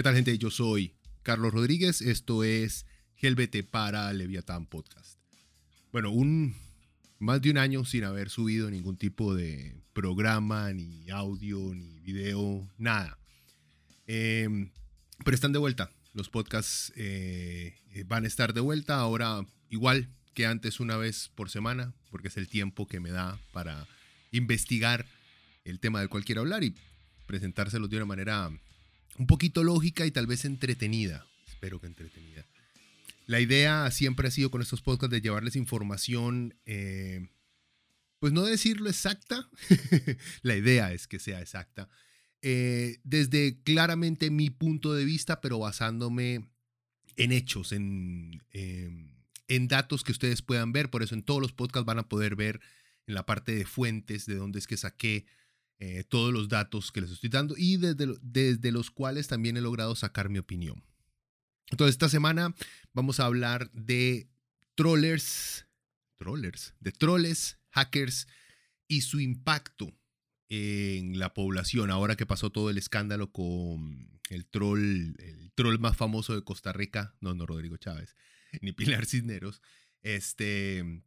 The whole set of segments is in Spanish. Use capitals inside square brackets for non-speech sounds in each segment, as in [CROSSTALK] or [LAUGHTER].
¿Qué tal gente? Yo soy Carlos Rodríguez, esto es Gelbete para Leviatán Podcast. Bueno, un, más de un año sin haber subido ningún tipo de programa, ni audio, ni video, nada. Em, pero están de vuelta, los podcasts eh, van a estar de vuelta ahora igual que antes una vez por semana, porque es el tiempo que me da para investigar el tema del cual quiero hablar y presentárselos de una manera un poquito lógica y tal vez entretenida. Espero que entretenida. La idea siempre ha sido con estos podcasts de llevarles información, eh, pues no decirlo exacta, [LAUGHS] la idea es que sea exacta, eh, desde claramente mi punto de vista, pero basándome en hechos, en, en datos que ustedes puedan ver. Por eso en todos los podcasts van a poder ver en la parte de fuentes de dónde es que saqué eh, todos los datos que les estoy dando y desde, desde los cuales también he logrado sacar mi opinión. Entonces, esta semana vamos a hablar de trollers, trollers, de troles, hackers y su impacto en la población. Ahora que pasó todo el escándalo con el troll, el troll más famoso de Costa Rica, no, no Rodrigo Chávez, [LAUGHS] ni Pilar Cisneros, este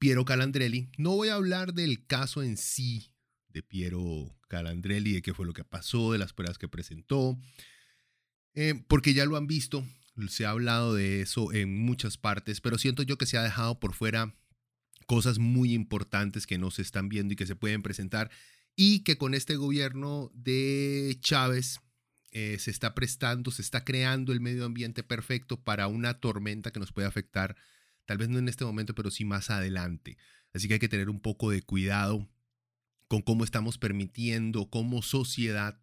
Piero Calandrelli. No voy a hablar del caso en sí de Piero Calandrelli, de qué fue lo que pasó, de las pruebas que presentó, eh, porque ya lo han visto, se ha hablado de eso en muchas partes, pero siento yo que se ha dejado por fuera cosas muy importantes que no se están viendo y que se pueden presentar y que con este gobierno de Chávez eh, se está prestando, se está creando el medio ambiente perfecto para una tormenta que nos puede afectar, tal vez no en este momento, pero sí más adelante. Así que hay que tener un poco de cuidado con cómo estamos permitiendo como sociedad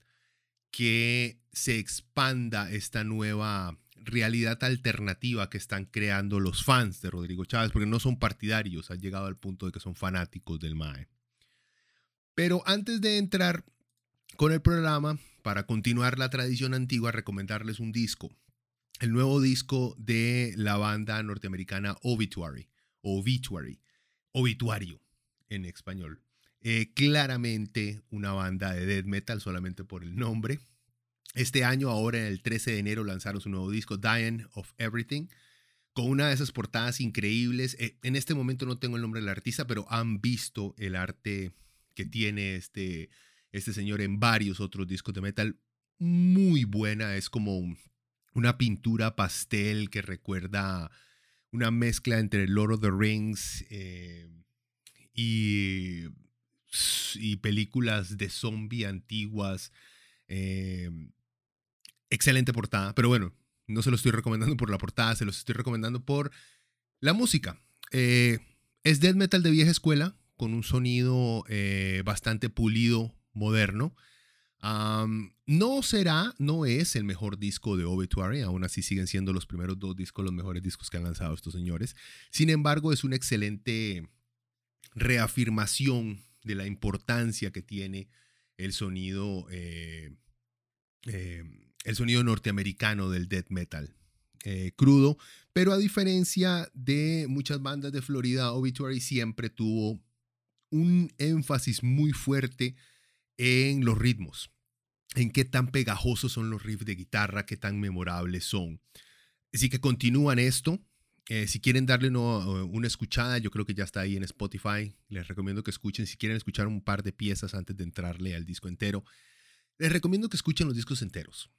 que se expanda esta nueva realidad alternativa que están creando los fans de Rodrigo Chávez, porque no son partidarios, han llegado al punto de que son fanáticos del MAE. Pero antes de entrar con el programa, para continuar la tradición antigua, recomendarles un disco, el nuevo disco de la banda norteamericana Obituary, Obituary, Obituario en español. Eh, claramente una banda de death metal solamente por el nombre. Este año, ahora el 13 de enero, lanzaron su nuevo disco, Dying of Everything, con una de esas portadas increíbles. Eh, en este momento no tengo el nombre del artista, pero han visto el arte que tiene este, este señor en varios otros discos de metal. Muy buena, es como una pintura pastel que recuerda una mezcla entre Lord of the Rings eh, y y películas de zombie antiguas. Eh, excelente portada, pero bueno, no se lo estoy recomendando por la portada, se los estoy recomendando por la música. Eh, es death metal de vieja escuela, con un sonido eh, bastante pulido, moderno. no será, no es el mejor disco de Obituary, aún así siguen siendo los primeros dos discos los mejores discos que han lanzado estos señores. Sin embargo, es una excelente reafirmación de la importancia que tiene el sonido, eh, eh, el sonido norteamericano del death metal. Eh, crudo, pero a diferencia de muchas bandas de Florida, Obituary siempre tuvo un énfasis muy fuerte en los ritmos, en qué tan pegajosos son los riffs de guitarra, qué tan memorables son. Así que continúan esto, eh, si quieren darle una escuchada, yo creo que ya está ahí en Spotify. Les recomiendo que escuchen. Si quieren escuchar un par de piezas antes de entrarle al disco entero, les recomiendo que escuchen los discos enteros.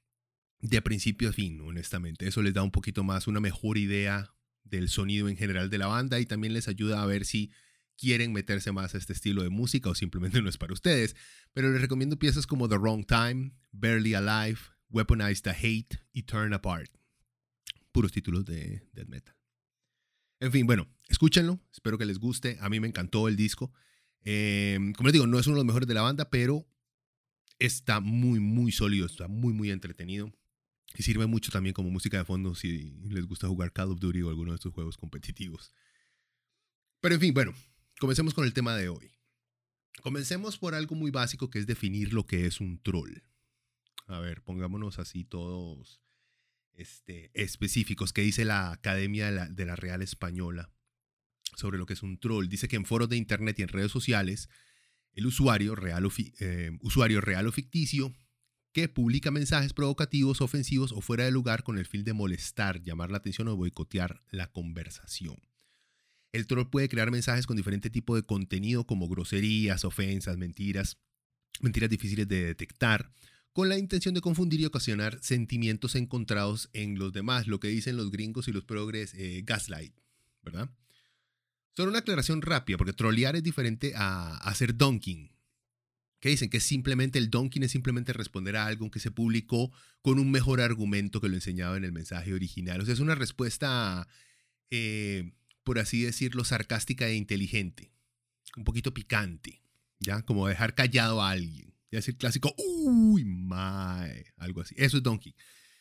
De principio a fin, honestamente. Eso les da un poquito más, una mejor idea del sonido en general de la banda y también les ayuda a ver si quieren meterse más a este estilo de música o simplemente [LAUGHS] no es para ustedes. Pero les recomiendo piezas como The Wrong Time, Barely Alive, Weaponize the Hate y Turn Apart. Puros títulos de death metal. En fin, bueno, escúchenlo, espero que les guste. A mí me encantó el disco. Em, como les digo, no es uno de los mejores de la banda, pero está muy, muy sólido, está muy, muy entretenido. Y sirve mucho también como música de fondo si les gusta jugar Call of Duty o alguno de estos juegos competitivos. Pero en fin, bueno, comencemos con el tema de hoy. Comencemos por algo muy básico que es definir lo que es un troll. A ver, pongámonos así todos este, específicos. ¿Qué dice la Academia de la, Real Española sobre lo que es un troll? Dice que en foros de internet y en redes sociales, el usuario real eh, usuario real o ficticio que publica mensajes provocativos, ofensivos o fuera de lugar con el fin de molestar, llamar la atención o boicotear la conversación. El troll puede crear mensajes con diferente tipo de contenido como groserías, ofensas, mentiras, mentiras difíciles de detectar, con la intención de confundir y ocasionar sentimientos encontrados en los demás, lo que dicen los gringos y los progres eh, gaslight, ¿verdad? Solo una aclaración rápida, porque trollear es diferente a hacer donking, que dicen que simplemente el donking es simplemente responder a algo que se publicó con un mejor argumento que lo enseñaba en el mensaje original. O sea, es una respuesta, eh, por así decirlo, sarcástica e inteligente, un poquito picante, ¿ya? Como dejar callado a alguien. Ya es el clásico, uy, mae, algo así. Eso es donkey.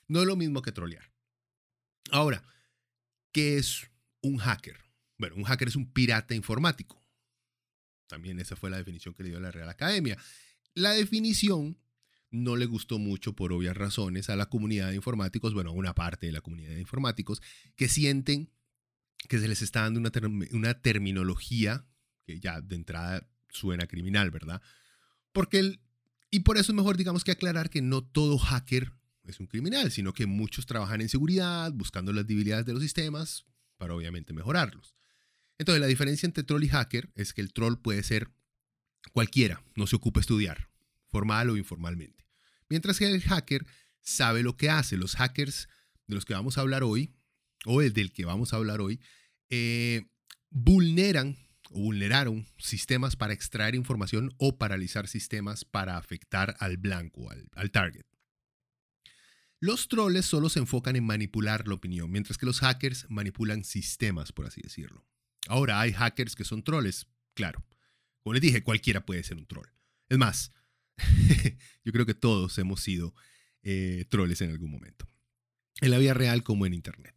No es lo mismo que trolear. Ahora, ¿qué es un hacker? Bueno, un hacker es un pirata informático. También esa fue la definición que le dio la Real Academia. La definición no le gustó mucho por obvias razones a la comunidad de informáticos, bueno, a una parte de la comunidad de informáticos, que sienten que se les está dando una, una terminología que ya de entrada suena criminal, ¿verdad? Porque el, y por eso es mejor, digamos, que aclarar que no todo hacker es un criminal, sino que muchos trabajan en seguridad, buscando las debilidades de los sistemas para obviamente mejorarlos. Entonces, la diferencia entre troll y hacker es que el troll puede ser cualquiera, no se ocupa estudiar, formal o informalmente. Mientras que el hacker sabe lo que hace. Los hackers de los que vamos a hablar hoy, o el del que vamos a hablar hoy, eh, vulneran vulneraron sistemas para extraer información o paralizar sistemas para afectar al blanco, al, target. Los troles solo se enfocan en manipular la opinión, mientras que los hackers manipulan sistemas, por así decirlo. Ahora, hay hackers que son troles, claro. Como les dije, cualquiera puede ser un troll. Es más, [LAUGHS] yo creo que todos hemos sido eh, troles en algún momento. En la vida real como en Internet.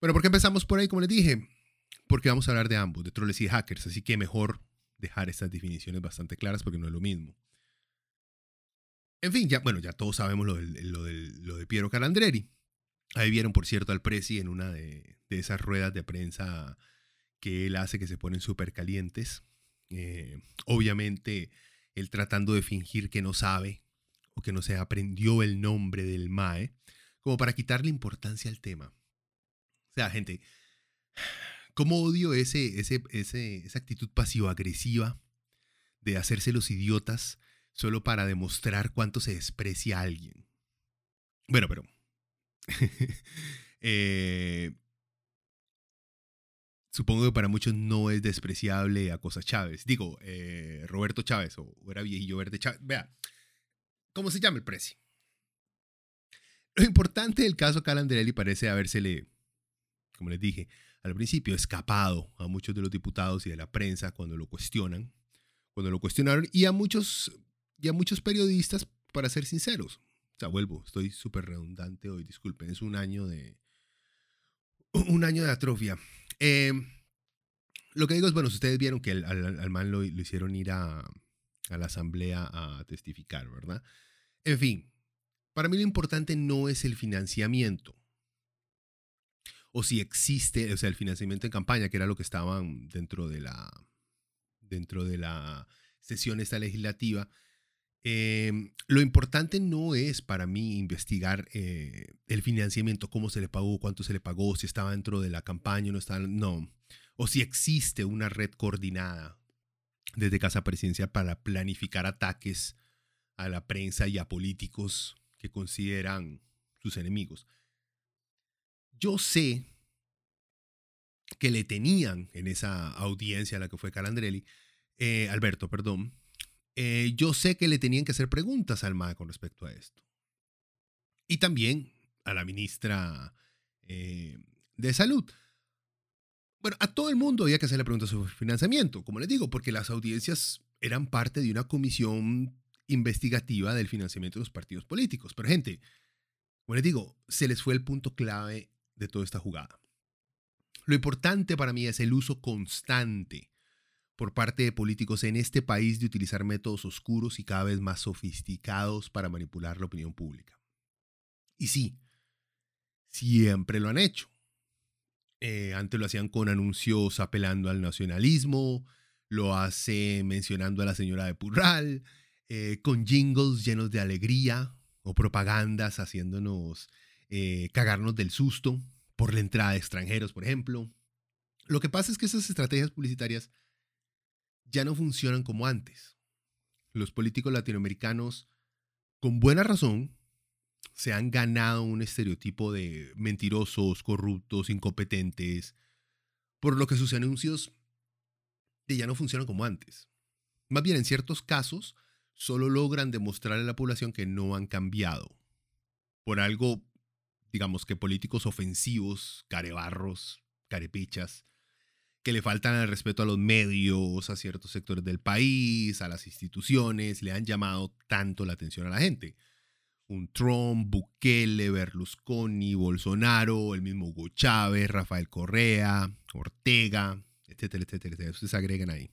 Bueno, ¿por qué empezamos por ahí? Como les dije, porque vamos a hablar de ambos, de troles y hackers. Así que mejor dejar estas definiciones bastante claras porque no es lo mismo. En fin, ya, bueno, ya todos sabemos lo, de Piero Calandreri. Ahí vieron, por cierto, al Prezi en una de, de esas ruedas de prensa que él hace que se ponen súper calientes. Eh, obviamente, él tratando de fingir que no sabe o que no se aprendió el nombre del MAE, como para quitarle importancia al tema. O sea, gente, ¿cómo odio ese, ese, esa actitud pasivo-agresiva de hacerse los idiotas solo para demostrar cuánto se desprecia a alguien? Bueno, pero... [LAUGHS] eh, supongo que para muchos no es despreciable a Cosa Chávez. Digo, eh, Roberto Chávez, o era viejillo verde Chávez. Vea, ¿cómo se llama el precio? Lo importante del caso Calandrelli parece habérsele, como les dije al principio, escapado a muchos de los diputados y de la prensa cuando lo cuestionan, cuando lo cuestionaron, y a muchos, y a muchos periodistas, para ser sinceros. O sea, vuelvo, estoy súper redundante hoy, disculpen, es un año de, un año de atrofia. Eh, lo que digo es, bueno, ustedes vieron que al, al, man lo, hicieron ir a, a la asamblea a testificar, ¿verdad? En fin, para mí lo importante no es el financiamiento. O si existe, o sea, el financiamiento en campaña, que era lo que estaban dentro de la, dentro de la sesión esta legislativa. Em, lo importante no es para mí investigar eh, el financiamiento, cómo se le pagó, cuánto se le pagó, si estaba dentro de la campaña o no estaba, no. O si existe una red coordinada desde Casa Presidencial para planificar ataques a la prensa y a políticos que consideran sus enemigos. Yo sé que le tenían en esa audiencia a la que fue Calandrelli, eh, Alberto, perdón, eh, yo sé que le tenían que hacer preguntas al MAE con respecto a esto. Y también a la ministra eh, de Salud. Bueno, a todo el mundo había que hacerle preguntas sobre financiamiento, como les digo, porque las audiencias eran parte de una comisión investigativa del financiamiento de los partidos políticos. Pero gente, como les digo, se les fue el punto clave de toda esta jugada. Lo importante para mí es el uso constante por parte de políticos en este país de utilizar métodos oscuros y cada vez más sofisticados para manipular la opinión pública. Y sí, siempre lo han hecho. Eh, antes lo hacían con anuncios apelando al nacionalismo, lo hace mencionando a la señora de Purral, eh, con jingles llenos de alegría o propagandas haciéndonos eh, cagarnos del susto por la entrada de extranjeros, por ejemplo. Lo que pasa es que esas estrategias publicitarias ya no funcionan como antes. Los políticos latinoamericanos, con buena razón, se han ganado un estereotipo de mentirosos, corruptos, incompetentes, por lo que sus anuncios ya no funcionan como antes. Más bien, en ciertos casos, solo logran demostrarle a la población que no han cambiado. Por algo, digamos que políticos ofensivos, carebarros, carepichas, que le faltan el respeto a los medios, a ciertos sectores del país, a las instituciones, le han llamado tanto la atención a la gente. Un Trump, Bukele, Berlusconi, Bolsonaro, el mismo Hugo Chávez, Rafael Correa, Ortega, etcétera, etcétera, etcétera. Ustedes agregan ahí.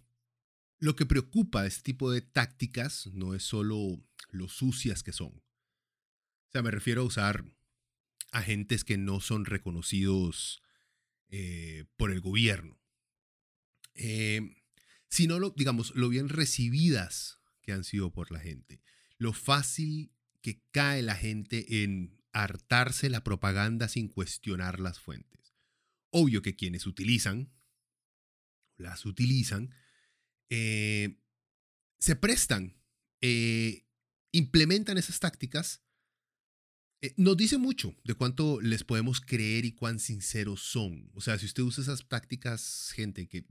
Lo que preocupa de este tipo de tácticas no es solo lo sucias que son. O sea, me refiero a usar agentes que no son reconocidos eh, por el gobierno. Eh, sino, lo, digamos, lo bien recibidas que han sido por la gente. Lo fácil que cae la gente en hartarse la propaganda sin cuestionar las fuentes. Obvio que quienes utilizan, las utilizan, eh, se prestan, eh, implementan esas tácticas, eh, nos dice mucho de cuánto les podemos creer y cuán sinceros son. O sea, si usted usa esas tácticas, gente que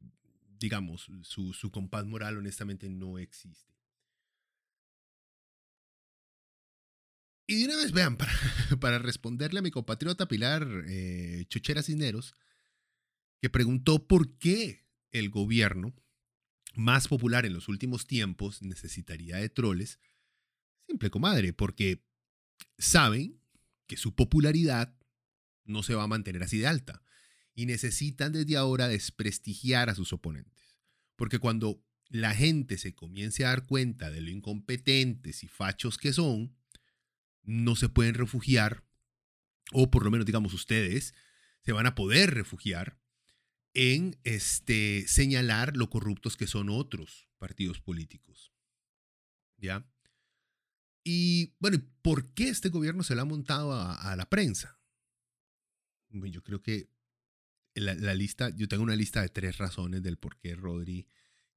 digamos, su, su compás moral honestamente no existe. Y de una vez, vean, [LAUGHS] para, para responderle a mi compatriota Pilar eh, Chochera Cisneros, que preguntó por qué el gobierno más popular en los últimos tiempos necesitaría de troles, simple comadre, porque saben que su popularidad no se va a mantener así de alta y necesitan desde ahora desprestigiar a sus oponentes. Porque cuando la gente se comience a dar cuenta de lo incompetentes y fachos que son, no se pueden refugiar, o por lo menos digamos ustedes, se van a poder refugiar en este, señalar lo corruptos que son otros partidos políticos. ¿Ya? Y bueno, ¿por qué este gobierno se lo ha montado a, la prensa? Yo creo que la, lista, yo tengo una lista de tres razones del por qué Rodri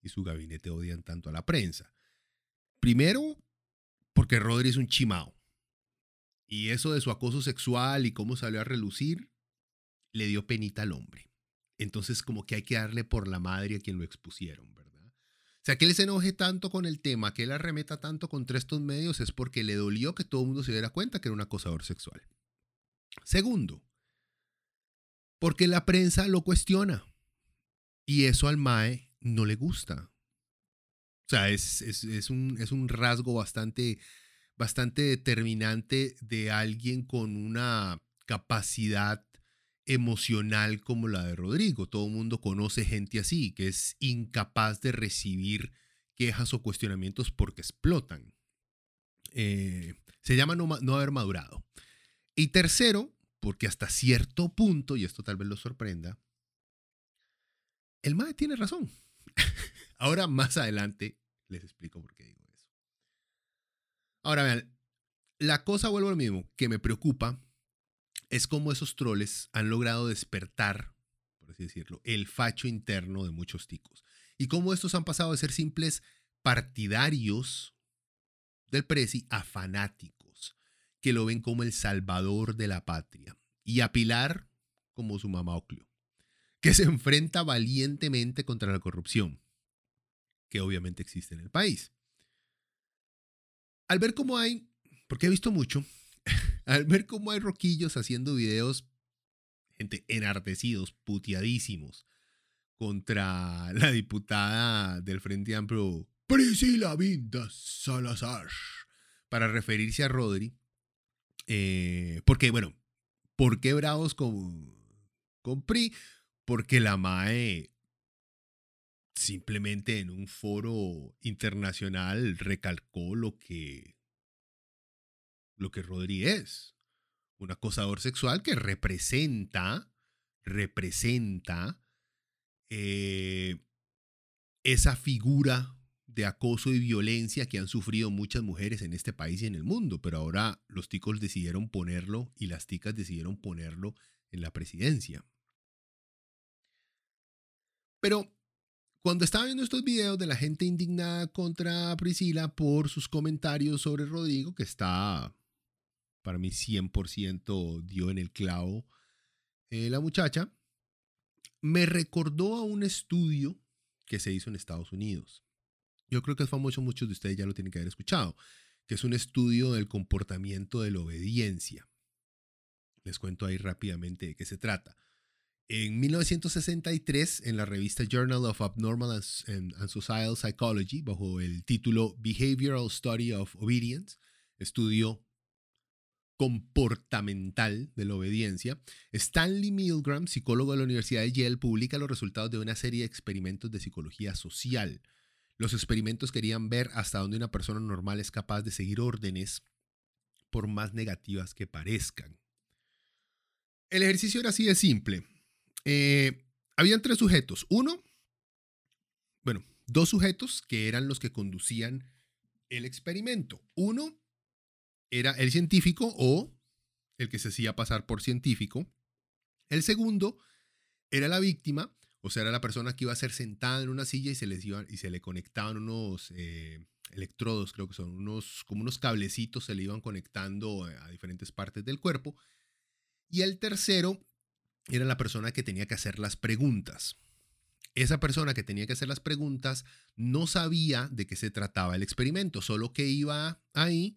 y su gabinete odian tanto a la prensa. Primero, porque Rodri es un chimao. Y eso de su acoso sexual y cómo salió a relucir, le dio penita al hombre. Entonces, como que hay que darle por la madre a quien lo expusieron, ¿verdad? Sea, que él se enoje tanto con el tema, que él arremeta tanto contra estos medios, es porque le dolió que todo el mundo se diera cuenta que era un acosador sexual. Segundo, porque la prensa lo cuestiona. Y eso al MAE no le gusta. O sea, es, es, un, es un, rasgo bastante, bastante determinante de alguien con una capacidad emocional como la de Rodrigo. Todo el mundo conoce gente así, que es incapaz de recibir quejas o cuestionamientos porque explotan. Eh, se llama no, haber madurado. Y tercero, porque hasta cierto punto, y esto tal vez lo sorprenda, el MAE tiene razón. [LAUGHS] Ahora más adelante les explico por qué digo eso. Ahora vean, la cosa vuelvo a lo mismo, que me preocupa es cómo esos troles han logrado despertar, por así decirlo, el facho interno de muchos ticos. Y cómo estos han pasado de ser simples partidarios del Prezi a fanáticos que lo ven como el salvador de la patria y a Pilar como su mamá Oclio. que se enfrenta valientemente contra la corrupción, que obviamente existe en el país. Al ver cómo hay, porque he visto mucho, al ver cómo hay roquillos haciendo videos, gente enardecidos, puteadísimos, contra la diputada del Frente Amplio, Priscila Vindas Salazar, para referirse a Rodri, eh, porque, bueno, ¿por qué bravos con, con PRI? Porque la MAE simplemente en un foro internacional recalcó lo que lo que Rodri un acosador sexual que representa representa eh, esa figura de acoso y violencia que han sufrido muchas mujeres en este país y en el mundo, pero ahora los ticos decidieron ponerlo y las ticas decidieron ponerlo en la presidencia. Pero cuando estaba viendo estos videos de la gente indignada contra Priscila por sus comentarios sobre Rodrigo, que está para mí 100% dio en el clavo eh, la muchacha, me recordó a un estudio que se hizo en Estados Unidos. Yo creo que es famoso, muchos de ustedes ya lo tienen que haber escuchado, que es un estudio del comportamiento de la obediencia. Les cuento ahí rápidamente de qué se trata. En 1963, en la revista Journal of Abnormal and, Societal Psychology, bajo el título Behavioral Study of Obedience, estudio comportamental de la obediencia, Stanley Milgram, psicólogo de la Universidad de Yale, publica los resultados de una serie de experimentos de psicología social. Los experimentos querían ver hasta dónde una persona normal es capaz de seguir órdenes por más negativas que parezcan. El ejercicio era así de simple. Eh, habían tres sujetos. Uno, bueno, dos sujetos que eran los que conducían el experimento. Uno era el científico o el que se hacía pasar por científico. El segundo era la víctima, o sea, era la persona que iba a ser sentada en una silla y se, les y se le conectaban unos eh, electrodos, creo que son unos, como unos cablecitos, se le iban conectando a diferentes partes del cuerpo. Y el tercero era la persona que tenía que hacer las preguntas. Esa persona que tenía que hacer las preguntas no sabía de qué se trataba el experimento, solo que iba ahí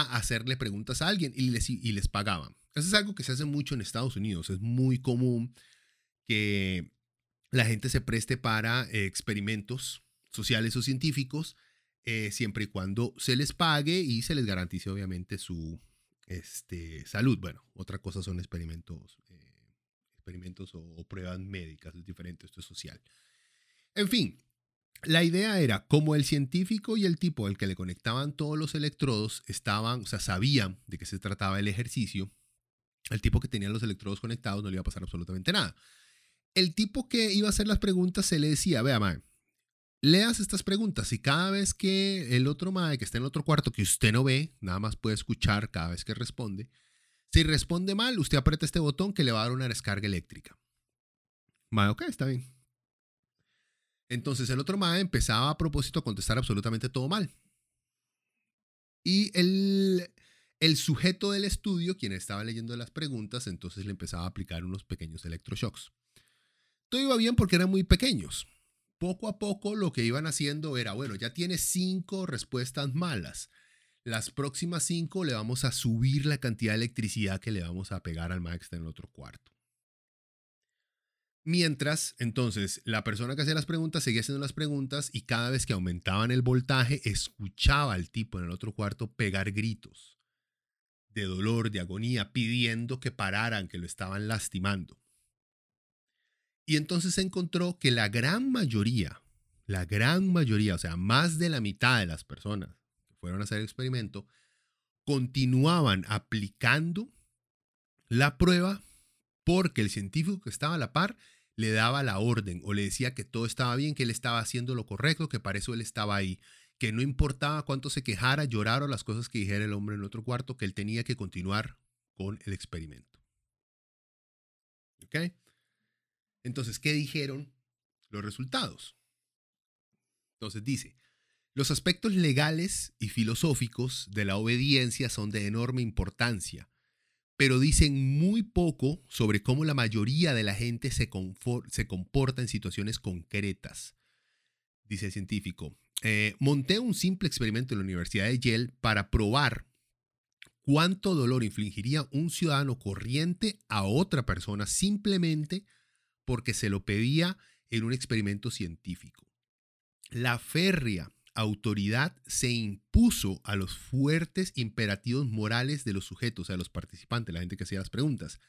a hacerle preguntas a alguien y les, y les pagaban. Eso es algo que se hace mucho en Estados Unidos. Es muy común que la gente se preste para eh, experimentos sociales o científicos, eh, siempre y cuando se les pague y se les garantice obviamente su este, salud. Bueno, otra cosa son experimentos, eh, experimentos o, o, pruebas médicas, es diferente, esto es social. En fin, la idea era, como el científico y el tipo al que le conectaban todos los electrodos estaban, o sea, sabían de qué se trataba el ejercicio, el tipo que tenía los electrodos conectados no le iba a pasar absolutamente nada. El tipo que iba a hacer las preguntas se le decía, vea, mae, leas estas preguntas y cada vez que el otro mae que está en el otro cuarto que usted no ve, nada más puede escuchar cada vez que responde, si responde mal, usted aprieta este botón que le va a dar una descarga eléctrica. Mae, ok, está bien. Entonces el otro mae empezaba a propósito a contestar absolutamente todo mal. Y el, el sujeto del estudio, quien estaba leyendo las preguntas, entonces le empezaba a aplicar unos pequeños electroshocks. Todo iba bien porque eran muy pequeños. Poco a poco lo que iban haciendo era, bueno, ya tiene cinco respuestas malas. Las próximas cinco le vamos a subir la cantidad de electricidad que le vamos a pegar al mae que está en el otro cuarto. Mientras, entonces, la persona que hacía las preguntas seguía haciendo las preguntas y cada vez que aumentaban el voltaje, escuchaba al tipo en el otro cuarto pegar gritos de dolor, de agonía, pidiendo que pararan, que lo estaban lastimando. Y entonces se encontró que la gran mayoría, la gran mayoría, o sea, más de la mitad de las personas que fueron a hacer el experimento, continuaban aplicando la prueba porque el científico que estaba a la par le daba la orden o le decía que todo estaba bien, que él estaba haciendo lo correcto, que para eso él estaba ahí, que no importaba cuánto se quejara, llorara o las cosas que dijera el hombre en otro cuarto, que él tenía que continuar con el experimento. ¿Ok? Entonces, ¿qué dijeron los resultados? Entonces dice, los aspectos legales y filosóficos de la obediencia son de enorme importancia pero dicen muy poco sobre cómo la mayoría de la gente se, comporta en situaciones concretas, dice el científico. Eh, monté un simple experimento en la Universidad de Yale para probar cuánto dolor infligiría un ciudadano corriente a otra persona simplemente porque se lo pedía en un experimento científico. La férrea autoridad se impuso a los fuertes imperativos morales de los sujetos, a los participantes, la gente que hacía las preguntas,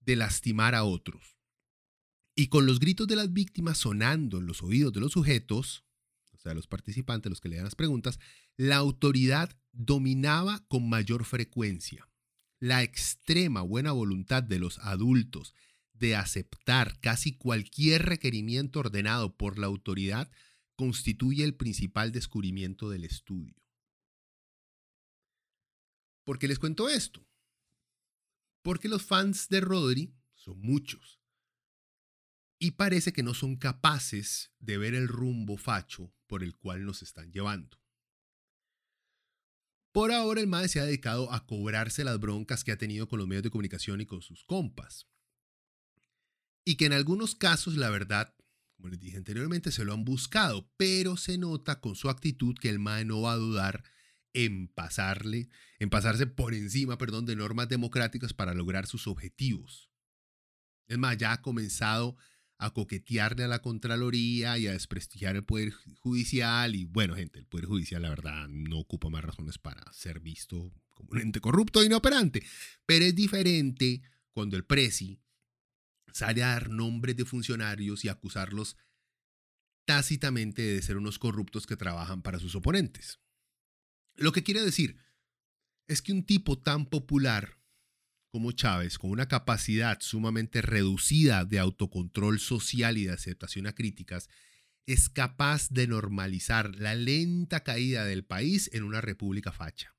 de lastimar a otros. Y con los gritos de las víctimas sonando en los oídos de los sujetos, o sea, los participantes, los que leían las preguntas, la autoridad dominaba con mayor frecuencia. La extrema buena voluntad de los adultos de aceptar casi cualquier requerimiento ordenado por la autoridad constituye el principal descubrimiento del estudio. ¿Por qué les cuento esto? Porque los fans de Rodri son muchos y parece que no son capaces de ver el rumbo facho por el cual nos están llevando. Por ahora el MAE se ha dedicado a cobrarse las broncas que ha tenido con los medios de comunicación y con sus compas. Y que en algunos casos, la verdad, como les dije anteriormente, se lo han buscado, pero se nota con su actitud que el MAE no va a dudar en pasarle, en pasarse por encima, perdón, de normas democráticas para lograr sus objetivos. Es más, ya ha comenzado a coquetearle a la Contraloría y a desprestigiar el Poder Judicial. Y bueno, gente, el Poder Judicial, la verdad, no ocupa más razones para ser visto como un ente corrupto e inoperante. Pero es diferente cuando el Presi sale a dar nombres de funcionarios y acusarlos tácitamente de ser unos corruptos que trabajan para sus oponentes. Lo que quiere decir es que un tipo tan popular como Chávez, con una capacidad sumamente reducida de autocontrol social y de aceptación a críticas, es capaz de normalizar la lenta caída del país en una república facha,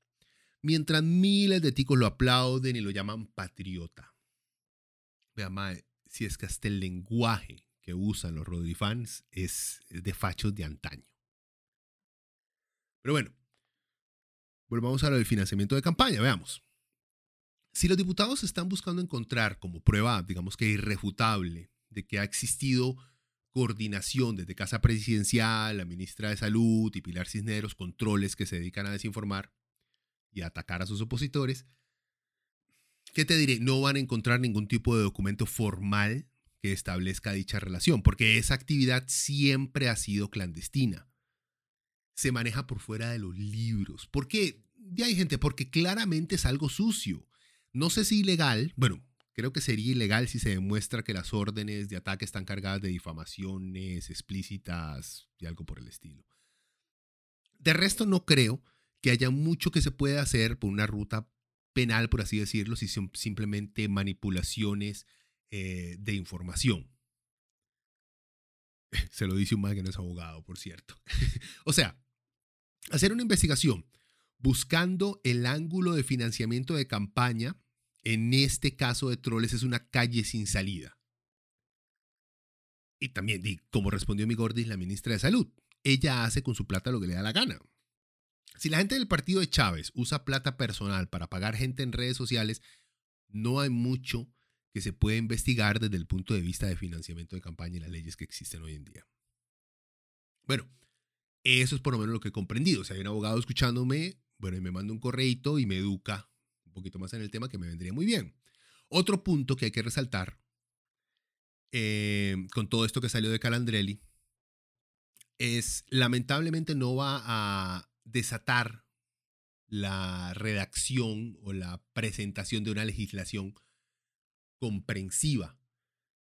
mientras miles de ticos lo aplauden y lo llaman patriota. Vea, mae, si es que hasta el lenguaje que usan los Rodrifans es, es de fachos de antaño. Pero bueno, volvamos a lo del financiamiento de campaña, veamos. Si los diputados están buscando encontrar como prueba, digamos que irrefutable, de que ha existido coordinación desde Casa Presidencial, la ministra de Salud y Pilar Cisneros, controles que se dedican a desinformar y a atacar a sus opositores, ¿qué te diré? No van a encontrar ningún tipo de documento formal que establezca dicha relación, porque esa actividad siempre ha sido clandestina. Se maneja por fuera de los libros. ¿Por qué? Ya hay gente, porque claramente es algo sucio. No sé si ilegal, bueno, creo que sería ilegal si se demuestra que las órdenes de ataque están cargadas de difamaciones explícitas y algo por el estilo. De resto, no creo que haya mucho que se pueda hacer por una ruta penal, por así decirlo, si son simplemente manipulaciones eh, de información. [LAUGHS] Se lo dice un mal que no es abogado, por cierto. [LAUGHS] o sea, hacer una investigación buscando el ángulo de financiamiento de campaña, en este caso de troles, es una calle sin salida. Y también, como respondió mi Gordis, la ministra de Salud, ella hace con su plata lo que le da la gana. Si la gente del partido de Chávez usa plata personal para pagar gente en redes sociales, no hay mucho que se pueda investigar desde el punto de vista de financiamiento de campaña y las leyes que existen hoy en día. Bueno, eso es por lo menos lo que he comprendido. Si hay un abogado escuchándome, bueno, y me manda un correito y me educa un poquito más en el tema que me vendría muy bien. Otro punto que hay que resaltar eh, con todo esto que salió de Calandrelli es lamentablemente no va a desatar la redacción o la presentación de una legislación comprensiva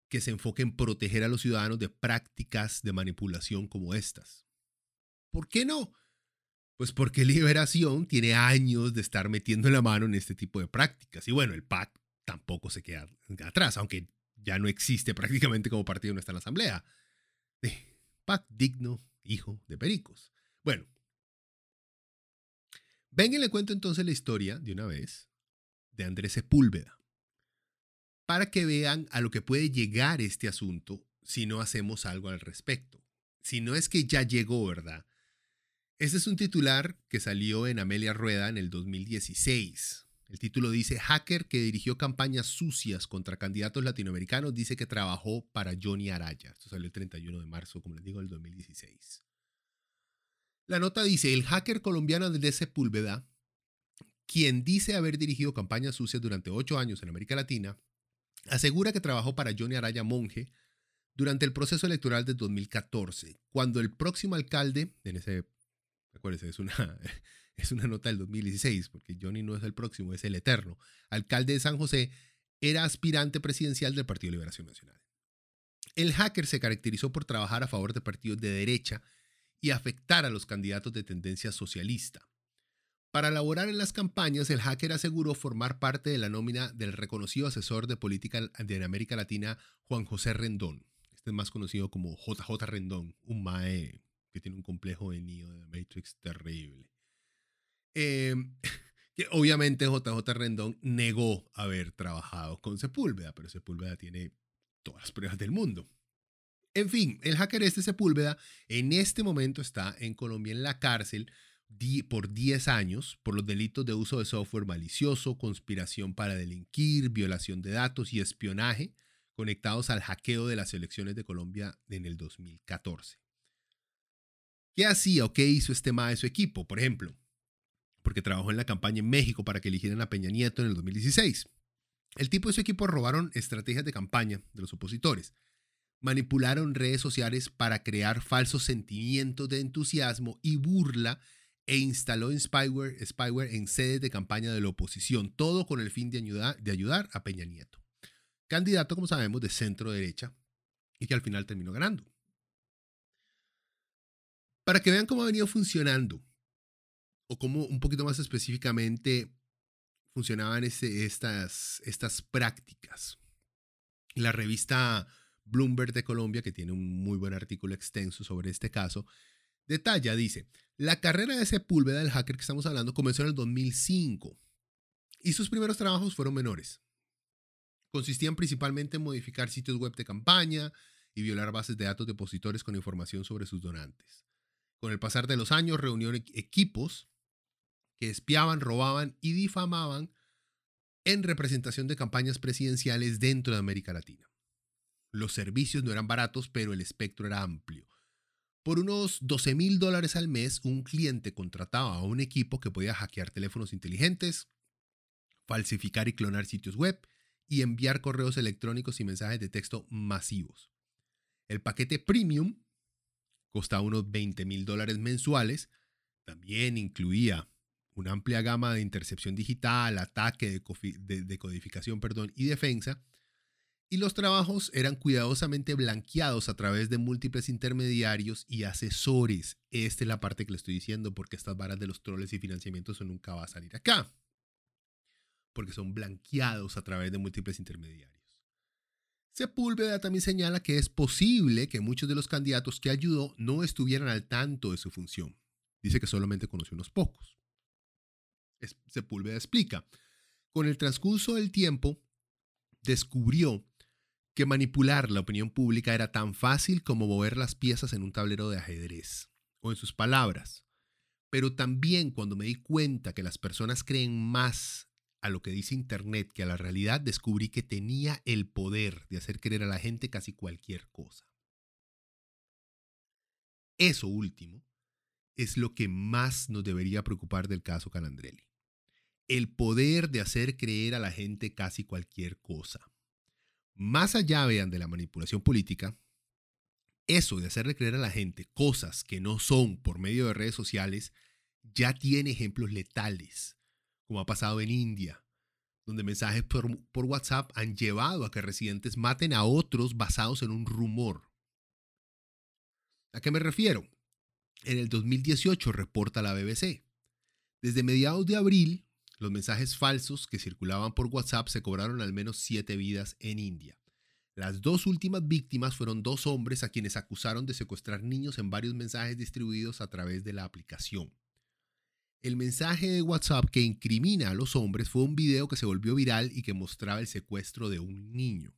que se enfoque en proteger a los ciudadanos de prácticas de manipulación como estas. ¿Por qué no? Pues porque Liberación tiene años de estar metiendo la mano en este tipo de prácticas. Y bueno, el PAC tampoco se queda atrás, aunque ya no existe prácticamente como partido, no está en la Asamblea. PAC digno, hijo de Pericos. Bueno, venga le cuento entonces la historia de una vez de Andrés Sepúlveda, para que vean a lo que puede llegar este asunto si no hacemos algo al respecto. Si no es que ya llegó, ¿verdad? Este es un titular que salió en Amelia Rueda en el 2016. El título dice, hacker que dirigió campañas sucias contra candidatos latinoamericanos dice que trabajó para Johnny Araya. Esto salió el 31 de marzo, como les digo, del 2016. La nota dice, el hacker colombiano de Sepúlveda, quien dice haber dirigido campañas sucias durante ocho años en América Latina, asegura que trabajó para Johnny Araya Monge durante el proceso electoral de 2014, cuando el próximo alcalde, en ese, acuérdense, es una, [LAUGHS] es una nota del 2016, porque Johnny no es el próximo, es el eterno, alcalde de San José, era aspirante presidencial del Partido Liberación Nacional. El hacker se caracterizó por trabajar a favor de partidos de derecha y afectar a los candidatos de tendencia socialista. Para elaborar en las campañas, el hacker aseguró formar parte de la nómina del reconocido asesor de política de América Latina, Juan José Rendón. Este es más conocido como JJ Rendón, un MAE que tiene un complejo de Neo de Matrix terrible. Em, [LAUGHS] que obviamente JJ Rendón negó haber trabajado con Sepúlveda, pero Sepúlveda tiene todas las pruebas del mundo. En fin, el hacker este Sepúlveda en este momento está en Colombia en la cárcel por 10 años por los delitos de uso de software malicioso, conspiración para delinquir, violación de datos y espionaje conectados al hackeo de las elecciones de Colombia en el 2014. ¿Qué hacía o qué hizo este MA de su equipo? Por ejemplo, porque trabajó en la campaña en México para que eligieran a Peña Nieto en el 2016. El tipo y su equipo robaron estrategias de campaña de los opositores, manipularon redes sociales para crear falsos sentimientos de entusiasmo y burla e instaló en spyware, spyware en sedes de campaña de la oposición, todo con el fin de ayudar, de ayudar a Peña Nieto, candidato, como sabemos, de centro derecha y que al final terminó ganando. Para que vean cómo ha venido funcionando o cómo un poquito más específicamente funcionaban este, estas, estas prácticas. La revista Bloomberg de Colombia, que tiene un muy buen artículo extenso sobre este caso, detalla, dice, la carrera de Sepúlveda, del hacker que estamos hablando, comenzó en el 2005 y sus primeros trabajos fueron menores. Consistían principalmente en modificar sitios web de campaña y violar bases de datos de opositores con información sobre sus donantes. Con el pasar de los años, reunió equipos que espiaban, robaban y difamaban en representación de campañas presidenciales dentro de América Latina. Los servicios no eran baratos, pero el espectro era amplio. Por unos 12 mil dólares al mes, un cliente contrataba a un equipo que podía hackear teléfonos inteligentes, falsificar y clonar sitios web y enviar correos electrónicos y mensajes de texto masivos. El paquete premium costaba unos 20 mil dólares mensuales. También incluía una amplia gama de intercepción digital, ataque de, codificación perdón, y defensa, y los trabajos eran cuidadosamente blanqueados a través de múltiples intermediarios y asesores. Esta es la parte que le estoy diciendo porque estas varas de los troles y financiamientos nunca va a salir acá. Porque son blanqueados a través de múltiples intermediarios. Sepúlveda también señala que es posible que muchos de los candidatos que ayudó no estuvieran al tanto de su función. Dice que solamente conoció unos pocos. Sepúlveda explica, con el transcurso del tiempo, descubrió que manipular la opinión pública era tan fácil como mover las piezas en un tablero de ajedrez, o en sus palabras. Pero también cuando me di cuenta que las personas creen más a lo que dice Internet que a la realidad, descubrí que tenía el poder de hacer creer a la gente casi cualquier cosa. Eso último es lo que más nos debería preocupar del caso Calandrelli el poder de hacer creer a la gente casi cualquier cosa. Más allá, vean, de la manipulación política, eso de hacerle creer a la gente cosas que no son por medio de redes sociales ya tiene ejemplos letales, como ha pasado en India, donde mensajes por, por, WhatsApp han llevado a que residentes maten a otros basados en un rumor. ¿A qué me refiero? En el 2018 reporta la BBC. Desde mediados de abril, los mensajes falsos que circulaban por WhatsApp se cobraron al menos siete vidas en India. Las dos últimas víctimas fueron dos hombres a quienes acusaron de secuestrar niños en varios mensajes distribuidos a través de la aplicación. El mensaje de WhatsApp que incrimina a los hombres fue un video que se volvió viral y que mostraba el secuestro de un niño.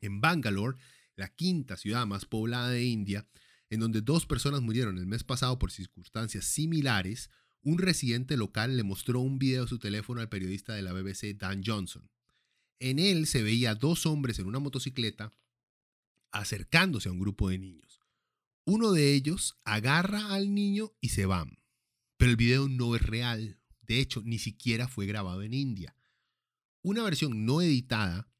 En Bangalore, la quinta ciudad más poblada de India, en donde dos personas murieron el mes pasado por circunstancias similares, un residente local le mostró un video de su teléfono al periodista de la BBC Dan Johnson. En él se veía dos hombres en una motocicleta acercándose a un grupo de niños. Uno de ellos agarra al niño y se van. Pero el video no es real. De hecho, ni siquiera fue grabado en India. Una versión no editada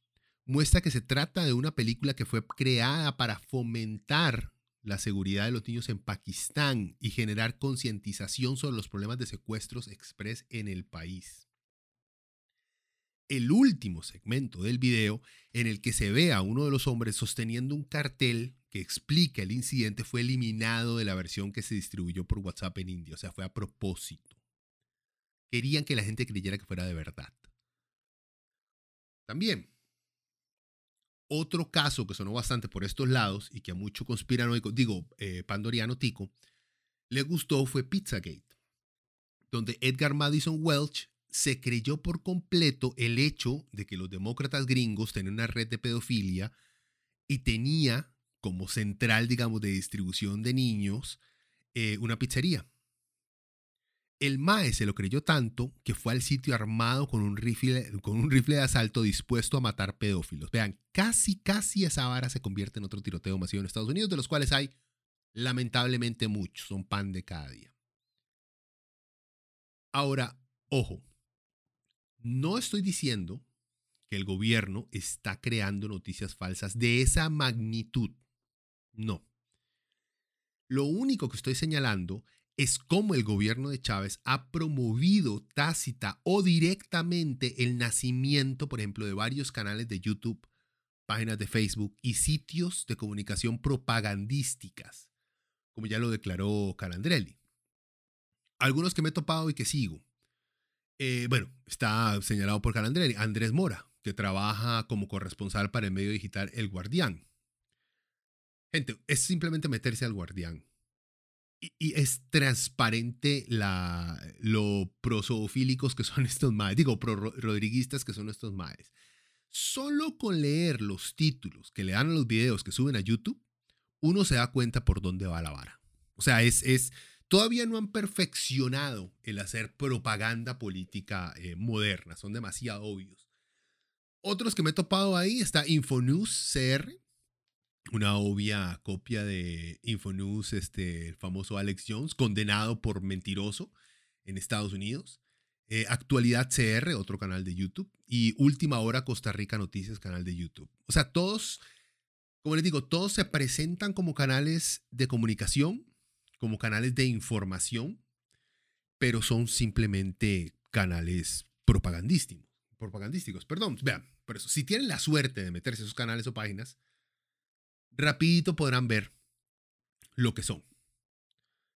muestra que se trata de una película que fue creada para fomentar la seguridad de los niños en Pakistán y generar concientización sobre los problemas de secuestros express en el país. El último segmento del video en el que se ve a uno de los hombres sosteniendo un cartel que explica el incidente fue eliminado de la versión que se distribuyó por WhatsApp en India, o sea, fue a propósito. Querían que la gente creyera que fuera de verdad. También, otro caso que sonó bastante por estos lados y que a mucho conspiranoico, digo, eh, pandoriano tico, le gustó fue Pizzagate, donde Edgar Madison Welch se creyó por completo el hecho de que los demócratas gringos tenían una red de pedofilia y tenía como central, digamos, de distribución de niños eh, una pizzería. El Mae se lo creyó tanto que fue al sitio armado con un, rifle, con un rifle de asalto dispuesto a matar pedófilos. Vean, casi, casi esa vara se convierte en otro tiroteo masivo en Estados Unidos, de los cuales hay lamentablemente muchos, son pan de cada día. Ahora, ojo, no estoy diciendo que el gobierno está creando noticias falsas de esa magnitud. No. Lo único que estoy señalando es cómo el gobierno de Chávez ha promovido tácita o directamente el nacimiento, por ejemplo, de varios canales de YouTube, páginas de Facebook y sitios de comunicación propagandísticas, como ya lo declaró Calandrelli. Algunos que me he topado y que sigo. Eh, bueno, está señalado por Calandrelli, Andrés Mora, que trabaja como corresponsal para el medio digital El Guardián. Gente, es simplemente meterse al Guardián y, es transparente la, lo prosofílicos que son [LAUGHS] estos maes, digo, pro rodriguistas que son estos maes. Solo con leer los títulos que le dan a los videos que suben a YouTube, uno se da cuenta por dónde va la vara. O sea, es, es todavía no han perfeccionado el hacer propaganda política eh, moderna, son demasiado obvios. Otros que me he topado ahí está Infonews CR, una obvia copia de Infonews, este, el famoso Alex Jones, condenado por mentiroso en Estados Unidos. Eh, Actualidad CR, otro canal de YouTube. Y Última Hora Costa Rica Noticias, canal de YouTube. O sea, todos, como les digo, todos se presentan como canales de comunicación, como canales de información, pero son simplemente canales propagandísticos. Propagandísticos, perdón. Vean, por eso, si tienen la suerte de meterse a esos canales o páginas, rapidito podrán ver lo que son.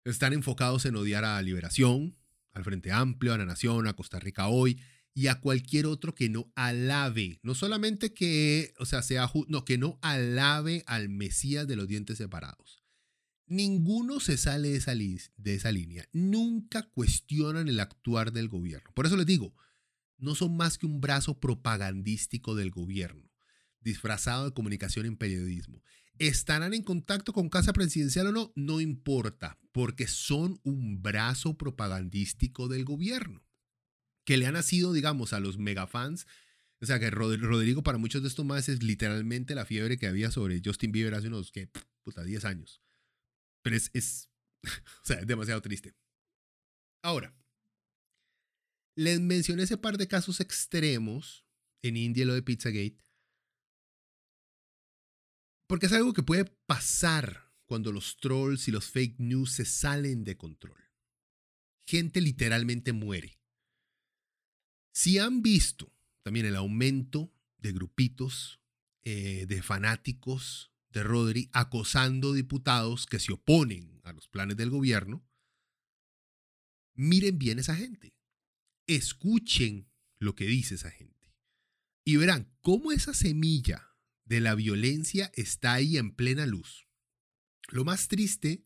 Están enfocados en odiar a Liberación, al Frente Amplio, a la Nación, a Costa Rica Hoy y a cualquier otro que no alabe, no solamente que, o sea, sea, no, que no alabe al Mesías de los dientes separados. Ninguno se sale de esa, de esa línea. Nunca cuestionan el actuar del gobierno. Por eso les digo, no son más que un brazo propagandístico del gobierno, disfrazado de comunicación y periodismo. ¿Estarán en contacto con Casa Presidencial o no? No importa, porque son un brazo propagandístico del gobierno, que le ha nacido, digamos, a los megafans. O sea, que Rodrigo para muchos de estos más es literalmente la fiebre que había sobre Justin Bieber hace unos, ¿qué? Puta, 10 años. Pero es, es, [LAUGHS] o sea, es demasiado triste. Ahora, les mencioné ese par de casos extremos en India, lo de Pizzagate, porque es algo que puede pasar cuando los trolls y los fake news se salen de control. Gente literalmente muere. Si han visto también el aumento de grupitos eh, de fanáticos de Rodri acosando diputados que se oponen a los planes del gobierno, miren bien esa gente. Escuchen lo que dice esa gente. Y verán cómo esa semilla de la violencia está ahí en plena luz. Lo más triste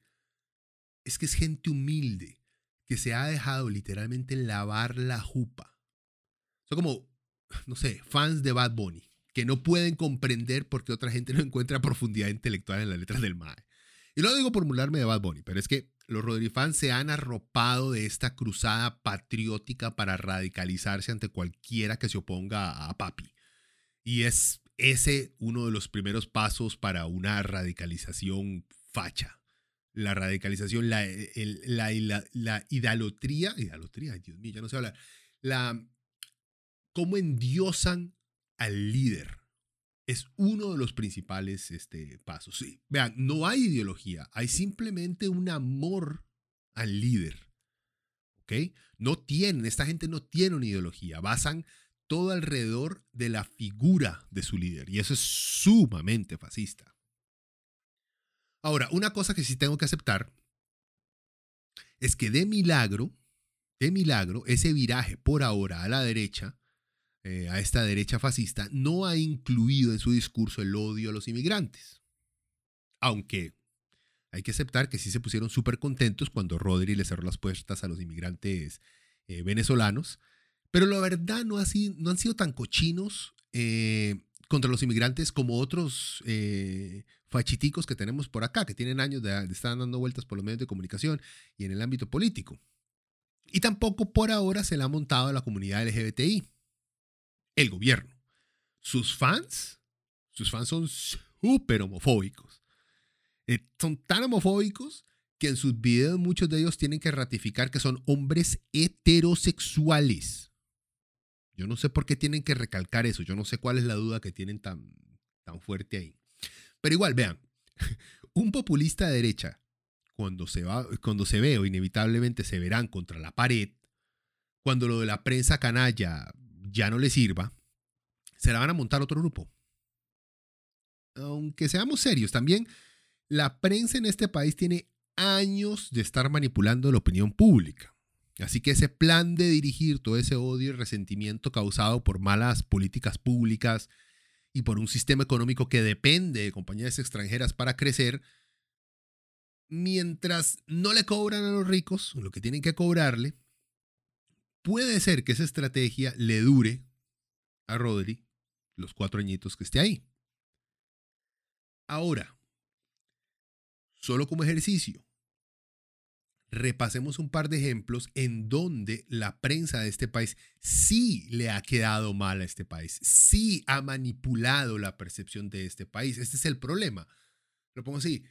es que es gente humilde que se ha dejado literalmente lavar la jupa. Son como, no sé, fans de Bad Bunny, que no pueden comprender por qué otra gente no encuentra profundidad intelectual en las letras del MAE. Y no lo digo por mularme de Bad Bunny, pero es que los Rodri fans se han arropado de esta cruzada patriótica para radicalizarse ante cualquiera que se oponga a Papi. Y es ese uno de los primeros pasos para una radicalización facha. La radicalización, la, la, la, la idolatría, Dios mío, ya no sé hablar, la, cómo endiosan al líder. Es uno de los principales este, pasos. Sí, vean, no hay ideología, hay simplemente un amor al líder. ¿Ok? No tienen, esta gente no tiene una ideología, basan todo alrededor de la figura de su líder. Y eso es sumamente fascista. Ahora, una cosa que sí tengo que aceptar es que de milagro, de milagro, ese viraje por ahora a la derecha, eh, a esta derecha fascista, no ha incluido en su discurso el odio a los inmigrantes. Aunque hay que aceptar que sí se pusieron súper contentos cuando Rodri le cerró las puertas a los inmigrantes eh, venezolanos pero la verdad no, no han sido tan cochinos eh, contra los inmigrantes como otros eh, fachiticos que tenemos por acá, que tienen años de, estar dando vueltas por los medios de comunicación y en el ámbito político. Y tampoco por ahora se le ha montado a la comunidad LGBTI. El gobierno. Sus fans, sus fans son súper homofóbicos. Eh, son tan homofóbicos que en sus videos muchos de ellos tienen que ratificar que son hombres heterosexuales. Yo no sé por qué tienen que recalcar eso. Yo no sé cuál es la duda que tienen tan, tan fuerte ahí. Pero igual, vean, [LAUGHS] un populista de derecha, cuando se, va, cuando se ve o inevitablemente se verán contra la pared, cuando lo de la prensa canalla ya no le sirva, se la van a montar otro grupo. Aunque seamos serios, también la prensa en este país tiene años de estar manipulando la opinión pública. Así que ese plan de dirigir todo ese odio y resentimiento causado por malas políticas públicas y por un sistema económico que depende de compañías extranjeras para crecer, mientras no le cobran a los ricos lo que tienen que cobrarle, puede ser que esa estrategia le dure a Rodri los cuatro añitos que esté ahí. Ahora, solo como ejercicio, repasemos un par de ejemplos en donde la prensa de este país sí le ha quedado mal a este país, sí ha manipulado la percepción de este país. Este es el problema. Lo pongo así.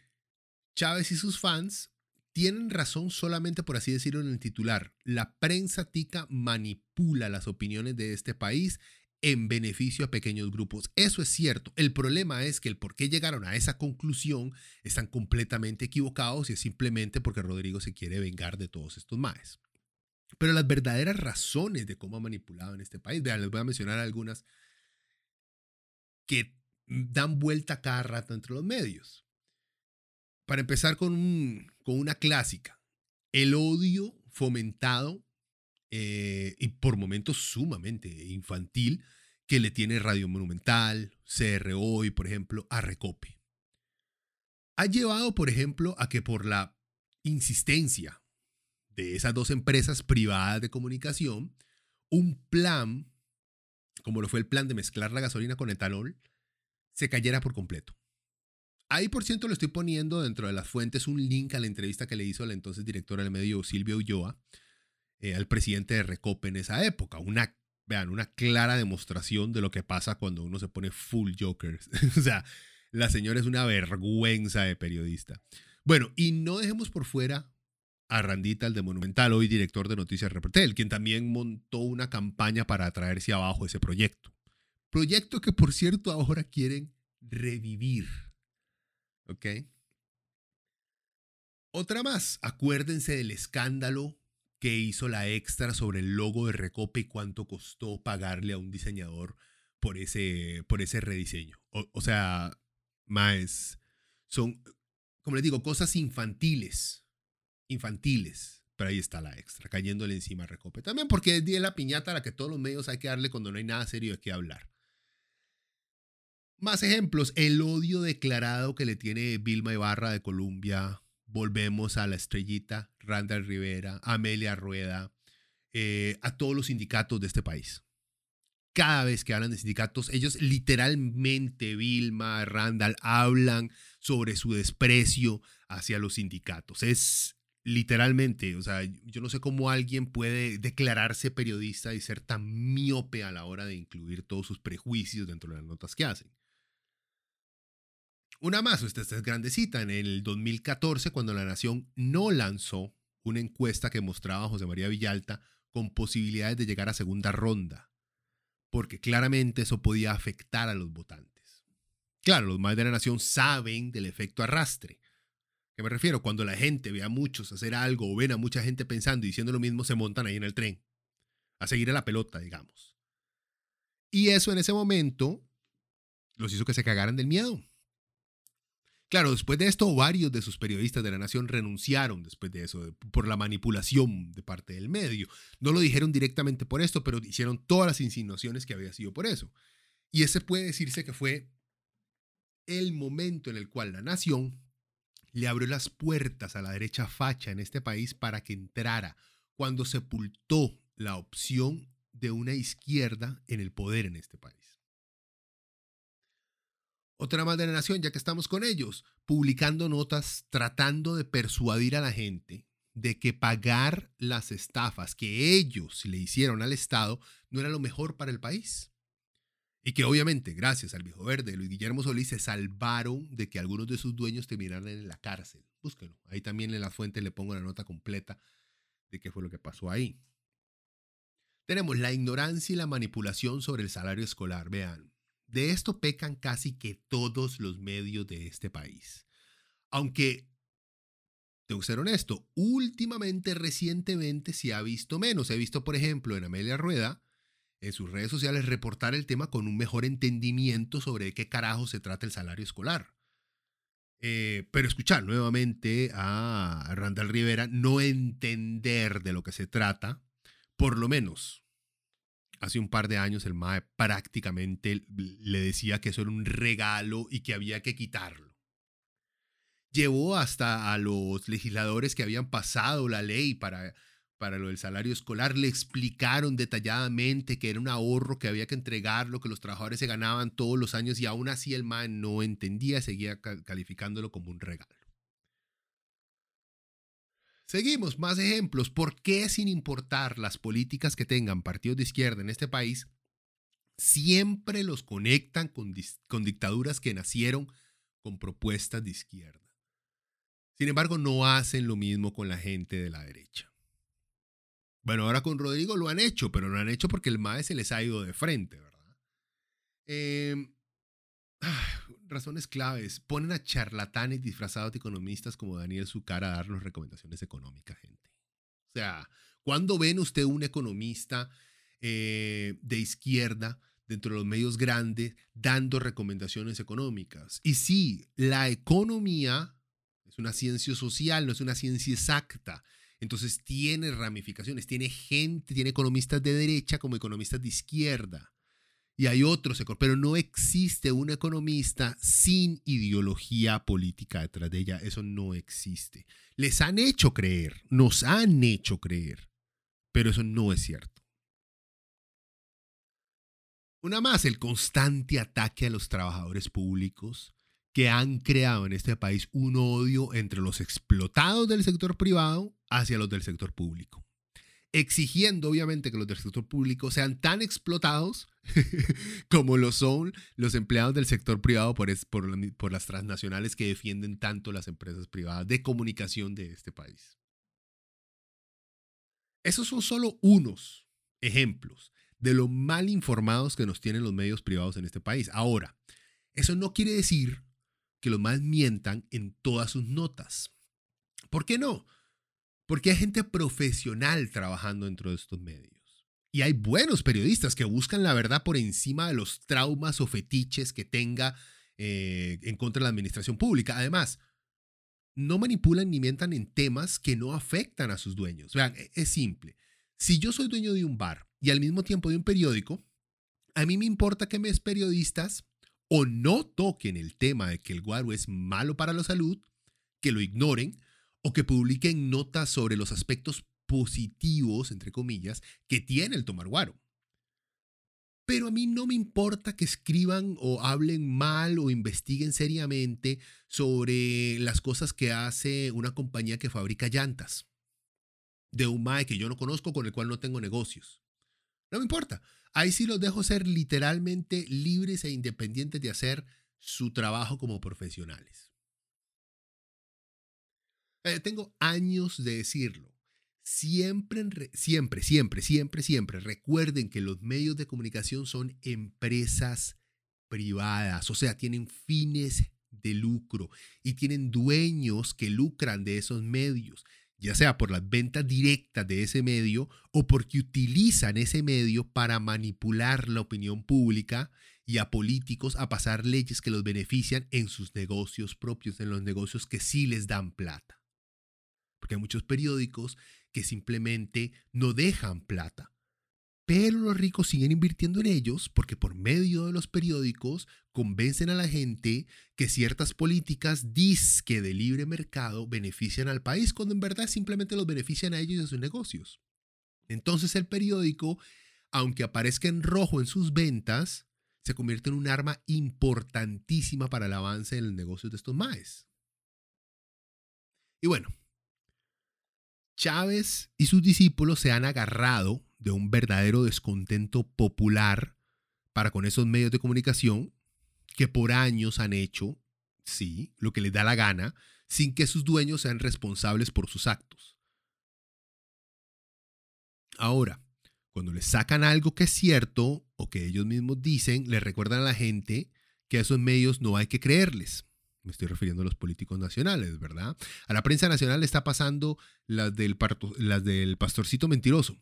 Chávez y sus fans tienen razón solamente por así decirlo en el titular. La prensa tica manipula las opiniones de este país en beneficio a pequeños grupos. Eso es cierto. El problema es que el por qué llegaron a esa conclusión están completamente equivocados y es simplemente porque Rodrigo se quiere vengar de todos estos maes. Pero las verdaderas razones de cómo ha manipulado en este país, vean, les voy a mencionar algunas que dan vuelta cada rato entre los medios. Para empezar con, con una clásica, el odio fomentado eh, y por momentos sumamente infantil que le tiene Radio Monumental, CRO y, por ejemplo, a. Ha llevado, por ejemplo, a que por la insistencia de esas dos empresas privadas de comunicación, un plan, como lo fue el plan de mezclar la gasolina con etanol, se cayera por completo. Ahí, por cierto, le estoy poniendo dentro de las fuentes un link a la entrevista que le hizo la entonces directora del medio Silvia Ulloa eh, al presidente de Recope en esa época. Una vean, una clara demostración de lo que pasa cuando uno se pone full jokers. [LAUGHS] o sea, la señora es una vergüenza de periodista. Bueno, y no dejemos por fuera a Randita, el de Monumental, hoy director de Noticias Reportel, quien también montó una campaña para atraerse abajo ese proyecto. Proyecto que, por cierto, ahora quieren revivir. ¿Ok? Otra más, acuérdense del escándalo que hizo la extra sobre el logo de Recope y cuánto costó pagarle a un diseñador por ese, por ese rediseño. O, sea, más son, como les digo, cosas infantiles. Infantiles. Pero ahí está la extra, cayéndole encima a Recope. También porque es la piñata a la que todos los medios hay que darle cuando no hay nada serio de qué hablar. Más ejemplos, el odio declarado que le tiene Vilma Ibarra de Colombia volvemos a la estrellita, Randall Rivera, Amelia Rueda, eh, a todos los sindicatos de este país. Cada vez que hablan de sindicatos, ellos literalmente, Vilma, Randall, hablan sobre su desprecio hacia los sindicatos. Es literalmente, o sea, yo no sé cómo alguien puede declararse periodista y ser tan miope a la hora de incluir todos sus prejuicios dentro de las notas que hacen. Una más, esta, es grandecita, en el 2014, cuando La Nación no lanzó una encuesta que mostraba a José María Villalta con posibilidades de llegar a segunda ronda, porque claramente eso podía afectar a los votantes. Claro, los más de la Nación saben del efecto arrastre ¿Qué me refiero? Cuando la gente ve a muchos hacer algo o ven a mucha gente pensando y diciendo lo mismo, se montan ahí en el tren. A seguir a la pelota, digamos. Y eso en ese momento los hizo que se cagaran del miedo. Claro, después de esto, varios de sus periodistas de la Nación renunciaron después de eso, por la manipulación de parte del medio. No lo dijeron directamente por esto, pero hicieron todas las insinuaciones que había sido por eso. Y ese puede decirse que fue el momento en el cual la Nación le abrió las puertas a la derecha facha en este país para que entrara cuando sepultó la opción de una izquierda en el poder en este país. Otra más de la nación, ya que estamos con ellos, publicando notas tratando de persuadir a la gente de que pagar las estafas que ellos le hicieron al Estado no era lo mejor para el país. Y que obviamente, gracias al viejo verde, Luis Guillermo Solís, se salvaron de que algunos de sus dueños terminaran en la cárcel. Búsquenlo. Ahí también en la fuente le pongo la nota completa de qué fue lo que pasó ahí. Tenemos la ignorancia y la manipulación sobre el salario escolar. Vean, de esto pecan casi que todos los medios de este país. Aunque, tengo que ser honesto, últimamente, recientemente se ha visto menos. He visto, por ejemplo, en Amelia Rueda, en sus redes sociales reportar el tema con un mejor entendimiento sobre de qué carajo se trata el salario escolar. Eh, pero escuchar nuevamente a Randall Rivera no entender de lo que se trata, por lo menos hace un par de años el MAE prácticamente le decía que eso era un regalo y que había que quitarlo. Llevó hasta a los legisladores que habían pasado la ley para para lo del salario escolar, le explicaron detalladamente que era un ahorro que había que entregarlo, que los trabajadores se ganaban todos los años y aún así el MAE no entendía, seguía calificándolo como un regalo. Seguimos, más ejemplos. ¿Por qué sin importar las políticas que tengan partidos de izquierda en este país, siempre los conectan con, con dictaduras que nacieron con propuestas de izquierda? Sin embargo, no hacen lo mismo con la gente de la derecha. Bueno, ahora con Rodrigo lo han hecho, pero lo han hecho porque el MAE se les ha ido de frente, ¿verdad? Em, razones claves. Ponen a charlatanes disfrazados de economistas como Daniel Zucar a darnos recomendaciones económicas, gente. O sea, ¿cuándo ven usted un economista eh, de izquierda dentro de los medios grandes dando recomendaciones económicas? Y sí, la economía es una ciencia social, no es una ciencia exacta. Entonces tiene ramificaciones, tiene gente, tiene economistas de derecha como economistas de izquierda. Y hay otros, pero no existe un economista sin ideología política detrás de ella. Eso no existe. Les han hecho creer, nos han hecho creer, pero eso no es cierto. Una más, el constante ataque a los trabajadores públicos que han creado en este país un odio entre los explotados del sector privado hacia los del sector público. Exigiendo, obviamente, que los del sector público sean tan explotados [LAUGHS] como lo son los empleados del sector privado por, las transnacionales que defienden tanto las empresas privadas de comunicación de este país. Esos son solo unos ejemplos de lo mal informados que nos tienen los medios privados en este país. Ahora, eso no quiere decir que los más mientan en todas sus notas. ¿Por qué no? Porque hay gente profesional trabajando dentro de estos medios. Y hay buenos periodistas que buscan la verdad por encima de los traumas o fetiches que tenga eh, en contra de la administración pública. Además, no manipulan ni mientan en temas que no afectan a sus dueños. Vean, e, es simple. Si yo soy dueño de un bar y al mismo tiempo de un periódico, a mí me importa que mis periodistas o no toquen el tema de que el guaro es malo para la salud, que lo ignoren o que publiquen notas sobre los aspectos positivos, entre comillas, que tiene el tomar guaro. Pero a mí no me importa que escriban o hablen mal o investiguen seriamente sobre las cosas que hace una compañía que fabrica llantas de un MAE que yo no conozco, con el cual no tengo negocios. No me importa. Ahí sí los dejo ser literalmente libres e independientes de hacer su trabajo como profesionales. Eh, tengo años de decirlo. Siempre, siempre, siempre, siempre, siempre recuerden que los medios de comunicación son empresas privadas, o sea, tienen fines de lucro y tienen dueños que lucran de esos medios ya sea por las ventas directas de ese medio o porque utilizan ese medio para manipular la opinión pública y a políticos a pasar leyes que los benefician en sus negocios propios, en los negocios que sí les dan plata. Porque hay muchos periódicos que simplemente no dejan plata pero los ricos siguen invirtiendo en ellos porque por medio de los periódicos convencen a la gente que ciertas políticas disque de libre mercado benefician al país, cuando en verdad simplemente los benefician a ellos y a sus negocios. Entonces el periódico, aunque aparezca en rojo en sus ventas, se convierte en un arma importantísima para el avance en los negocios de estos maes. Y bueno, Chávez y sus discípulos se han agarrado de un verdadero descontento popular para con esos medios de comunicación que por años han hecho, sí, lo que les da la gana, sin que sus dueños sean responsables por sus actos. Ahora, cuando les sacan algo que es cierto o que ellos mismos dicen, les recuerdan a la gente que a esos medios no hay que creerles. Me estoy refiriendo a los políticos nacionales, ¿verdad? A la prensa nacional le está pasando las del, las del pastorcito mentiroso.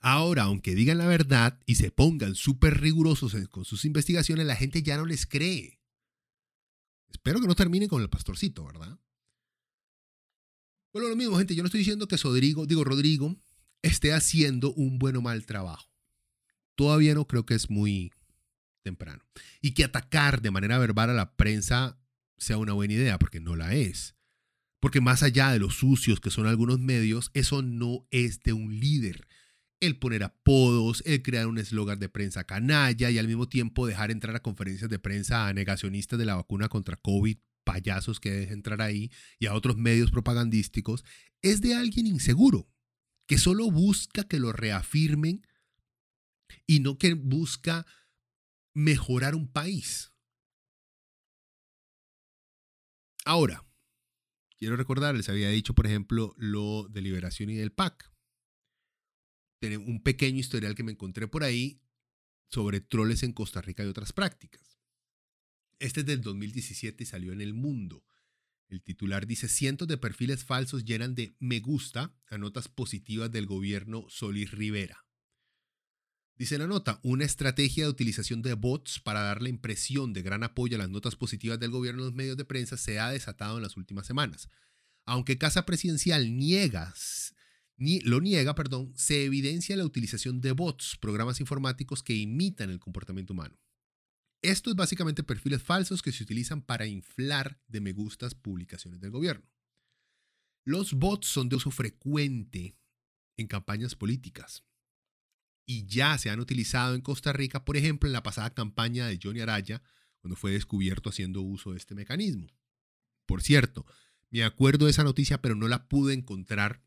Ahora, aunque digan la verdad y se pongan súper rigurosos con sus investigaciones, la gente ya no les cree. Espero que no terminen con el pastorcito, ¿verdad? Bueno, lo mismo, gente. Yo no estoy diciendo que Rodrigo, digo Rodrigo, esté haciendo un buen o mal trabajo. Todavía no creo que es muy temprano. Y que atacar de manera verbal a la prensa sea una buena idea, porque no la es. Porque más allá de los sucios que son algunos medios, eso no es de un líder el poner apodos, el crear un eslogan de prensa canalla y al mismo tiempo dejar entrar a conferencias de prensa a negacionistas de la vacuna contra COVID, payasos que dejen entrar ahí y a otros medios propagandísticos, es de alguien inseguro, que solo busca que lo reafirmen y no que busca mejorar un país. Ahora, quiero recordar, les había dicho, por ejemplo, lo de Liberación y del PAC un pequeño historial que me encontré por ahí sobre troles en Costa Rica y otras prácticas. Este es del 2017 y salió en El Mundo. El titular dice, cientos de perfiles falsos llenan de me gusta a notas positivas del gobierno Solís Rivera. Dice la nota, una estrategia de utilización de bots para dar la impresión de gran apoyo a las notas positivas del gobierno en los medios de prensa se ha desatado en las últimas semanas. Aunque Casa Presidencial niega lo niega, perdón, se evidencia la utilización de bots, programas informáticos que imitan el comportamiento humano. Esto es básicamente perfiles falsos que se utilizan para inflar de me gustas publicaciones del gobierno. Los bots son de uso frecuente en campañas políticas y ya se han utilizado en Costa Rica, por ejemplo, en la pasada campaña de Johnny Araya, cuando fue descubierto haciendo uso de este mecanismo. Por cierto, me acuerdo de esa noticia, pero no la pude encontrar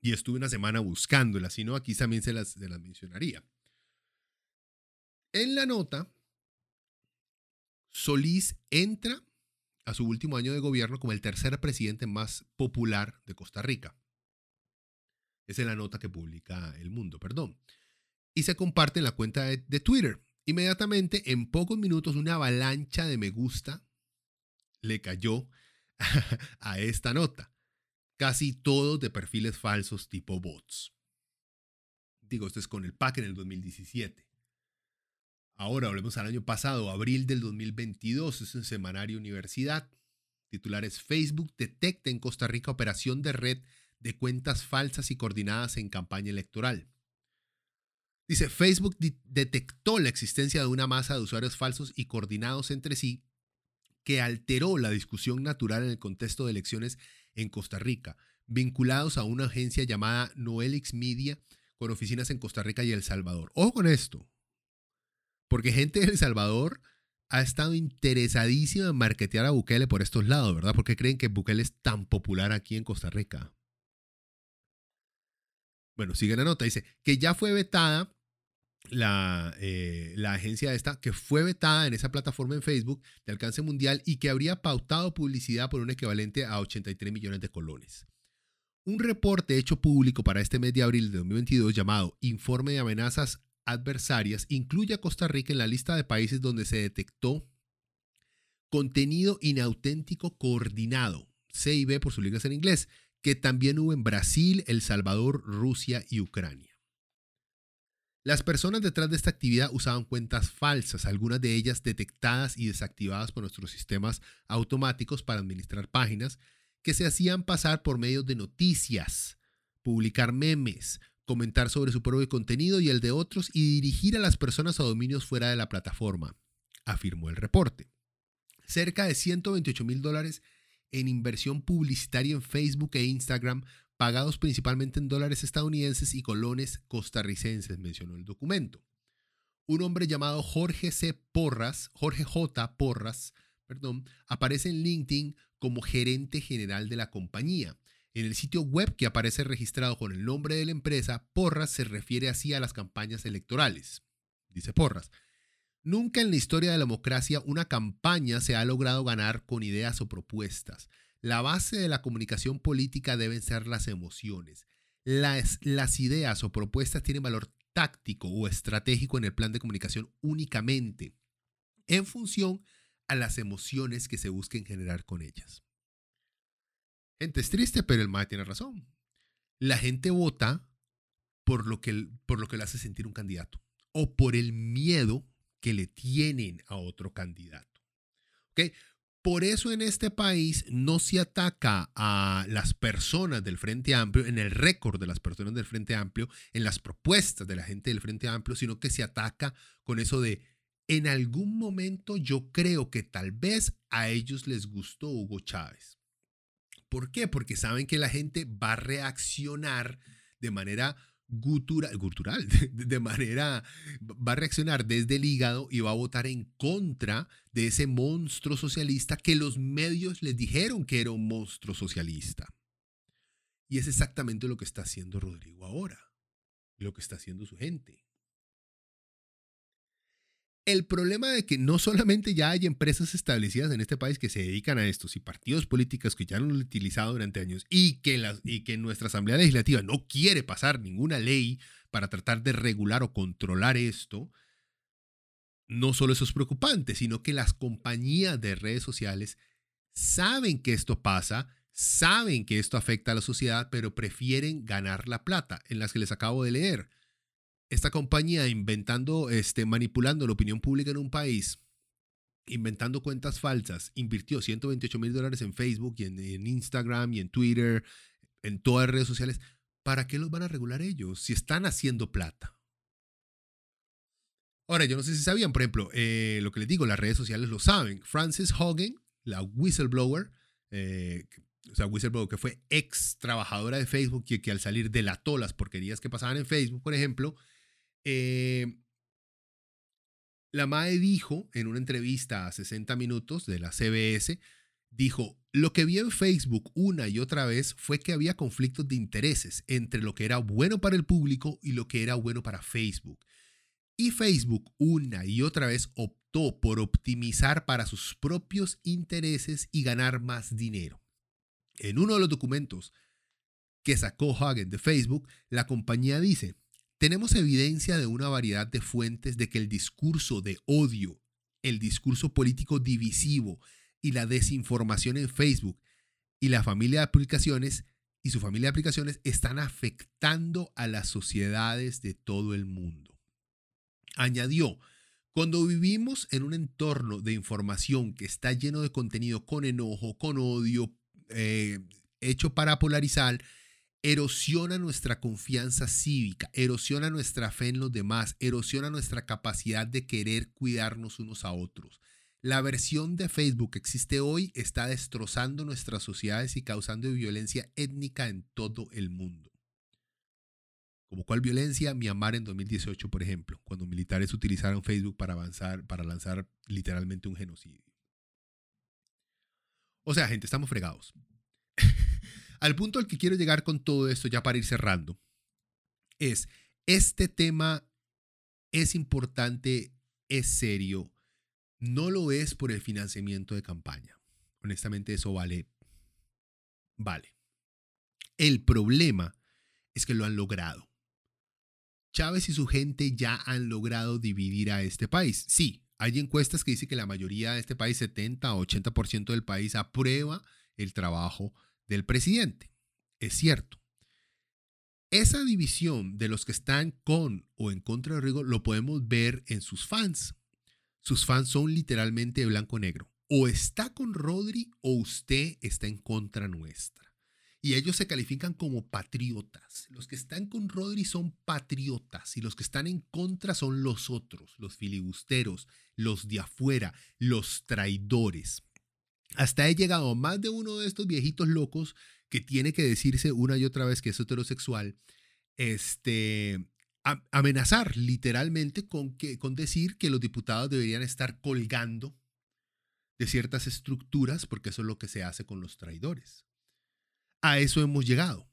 y estuve una semana buscándola, si no, aquí también se las, mencionaría. En la nota, Solís entra a su último año de gobierno como el tercer presidente más popular de Costa Rica. Esa es la nota que publica El Mundo, perdón. Y se comparte en la cuenta de, Twitter. Inmediatamente, en pocos minutos, una avalancha de me gusta le cayó [LAUGHS] a esta nota casi todos de perfiles falsos tipo bots. Digo, esto es con el PAC en el 2017. Ahora volvemos al año pasado, abril del 2022, es un semanario universidad. Titulares Facebook detecta en Costa Rica operación de red de cuentas falsas y coordinadas en campaña electoral. Dice, Facebook detectó la existencia de una masa de usuarios falsos y coordinados entre sí que alteró la discusión natural en el contexto de elecciones en Costa Rica, vinculados a una agencia llamada Noelix Media con oficinas en Costa Rica y El Salvador. Ojo con esto. Porque gente de El Salvador ha estado interesadísima en marketear a Bukele por estos lados, ¿verdad? Porque creen que Bukele es tan popular aquí en Costa Rica. Bueno, sigue la nota. Dice que ya fue vetada la, eh, la agencia esta, que fue vetada en esa plataforma en Facebook de alcance mundial y que habría pautado publicidad por un equivalente a 83 millones de colones. Un reporte hecho público para este mes de abril de 2022 llamado Informe de amenazas adversarias incluye a Costa Rica en la lista de países donde se detectó contenido inauténtico coordinado, CIB por sus ligas en inglés, que también hubo en Brasil, El Salvador, Rusia y Ucrania. Las personas detrás de esta actividad usaban cuentas falsas, algunas de ellas detectadas y desactivadas por nuestros sistemas automáticos para administrar páginas, que se hacían pasar por medios de noticias, publicar memes, comentar sobre su propio contenido y el de otros y dirigir a las personas a dominios fuera de la plataforma, afirmó el reporte. Cerca de 128 mil dólares en inversión publicitaria en Facebook e Instagram, pagados principalmente en dólares estadounidenses y colones costarricenses, mencionó el documento. Un hombre llamado Jorge C. Porras, Jorge J. Porras, perdón, aparece en LinkedIn como gerente general de la compañía. En el sitio web que aparece registrado con el nombre de la empresa, Porras se refiere así a las campañas electorales. Dice Porras, Nunca en la historia de la democracia una campaña se ha logrado ganar con ideas o propuestas. La base de la comunicación política deben ser las emociones. Las, ideas o propuestas tienen valor táctico o estratégico en el plan de comunicación únicamente en función a las emociones que se busquen generar con ellas. Gente, es triste, pero el MAE tiene razón. La gente vota por lo, que, por lo que le hace sentir un candidato o por el miedo que le tienen a otro candidato. ¿Okay? Por eso en este país no se ataca a las personas del Frente Amplio, en el récord de las personas del Frente Amplio, en las propuestas de la gente del Frente Amplio, sino que se ataca con eso de, en algún momento yo creo que tal vez a ellos les gustó Hugo Chávez. ¿Por qué? Porque saben que la gente va a reaccionar de manera gutural, [LAUGHS] de manera, va a reaccionar desde el hígado y va a votar en contra de ese monstruo socialista que los medios les dijeron que era un monstruo socialista. Y es exactamente lo que está haciendo Rodrigo ahora, lo que está haciendo su gente. El problema de que no solamente ya hay empresas establecidas en este país que se dedican a esto, y partidos políticos que ya lo han utilizado durante años y que, las, y que nuestra Asamblea Legislativa no quiere pasar ninguna ley para tratar de regular o controlar esto, no solo eso es preocupante, sino que las compañías de redes sociales saben que esto pasa, saben que esto afecta a la sociedad, pero prefieren ganar la plata, en las que les acabo de leer esta compañía inventando, este, manipulando la opinión pública en un país, inventando cuentas falsas, invirtió 128 mil dólares en Facebook y en, Instagram y en Twitter, en todas las redes sociales. ¿Para qué los van a regular ellos si están haciendo plata? Ahora, yo no sé si sabían, por ejemplo, eh, lo que les digo, las redes sociales lo saben. Frances Hogan, la whistleblower, eh, o sea, whistleblower que fue ex trabajadora de Facebook y que al salir delató las porquerías que pasaban en Facebook, por ejemplo, eh, la MAE dijo en una entrevista a 60 minutos de la CBS, dijo, lo que vi en Facebook una y otra vez fue que había conflictos de intereses entre lo que era bueno para el público y lo que era bueno para Facebook. Y Facebook una y otra vez optó por optimizar para sus propios intereses y ganar más dinero. En uno de los documentos que sacó Hagen de Facebook, la compañía dice, tenemos evidencia de una variedad de fuentes de que el discurso de odio, el discurso político divisivo y la desinformación en Facebook y la familia de aplicaciones y su familia de aplicaciones están afectando a las sociedades de todo el mundo. Añadió, cuando vivimos en un entorno de información que está lleno de contenido con enojo, con odio, eh, hecho para polarizar, erosiona nuestra confianza cívica, erosiona nuestra fe en los demás, erosiona nuestra capacidad de querer cuidarnos unos a otros. La versión de Facebook que existe hoy está destrozando nuestras sociedades y causando violencia étnica en todo el mundo. Como cuál violencia, Myanmar en 2018, por ejemplo, cuando militares utilizaron Facebook para avanzar, para lanzar literalmente un genocidio. O sea, gente, estamos fregados. Al punto al que quiero llegar con todo esto, ya para ir cerrando, es, este tema es importante, es serio, no lo es por el financiamiento de campaña. Honestamente, eso vale, vale. El problema es que lo han logrado. Chávez y su gente ya han logrado dividir a este país. Sí, hay encuestas que dicen que la mayoría de este país, 70 o 80% del país, aprueba el trabajo del presidente. Es cierto. Esa división de los que están con o en contra de Rodrigo lo podemos ver en sus fans. Sus fans son literalmente de blanco-negro. O está con Rodri o usted está en contra nuestra y ellos se califican como patriotas. Los que están con Rodri son patriotas y los que están en contra son los otros, los filibusteros, los de afuera, los traidores. Hasta he llegado a más de uno de estos viejitos locos que tiene que decirse una y otra vez que es heterosexual, este, amenazar literalmente con, que, con decir que los diputados deberían estar colgando de ciertas estructuras porque eso es lo que se hace con los traidores a eso hemos llegado.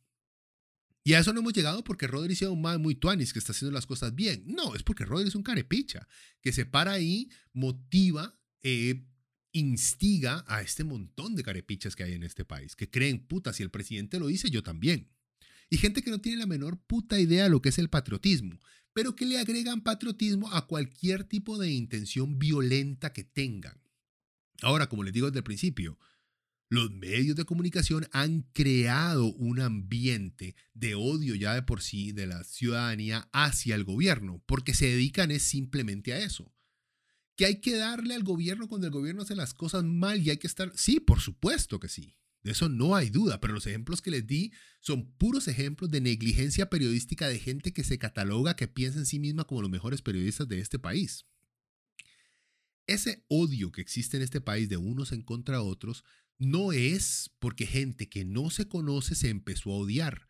Y a eso no hemos llegado porque Rodri sea un man muy tuanis que está haciendo las cosas bien. No, es porque Rodri es un carepicha que se para ahí, motiva, eh, instiga a este montón de carepichas que hay en este país, que creen, puta, si el presidente lo dice, yo también. Y gente que no tiene la menor puta idea de lo que es el patriotismo, pero que le agregan patriotismo a cualquier tipo de intención violenta que tengan. Ahora, como les digo desde el principio, los medios de comunicación han creado un ambiente de odio ya de por sí de la ciudadanía hacia el gobierno, porque se dedican es simplemente a eso. Que hay que darle al gobierno cuando el gobierno hace las cosas mal y hay que estar... Sí, por supuesto que sí. De eso no hay duda, pero los ejemplos que les di son puros ejemplos de negligencia periodística de gente que se cataloga, que piensa en sí misma como los mejores periodistas de este país. Ese odio que existe en este país de unos en contra de otros no es porque gente que no se conoce se empezó a odiar,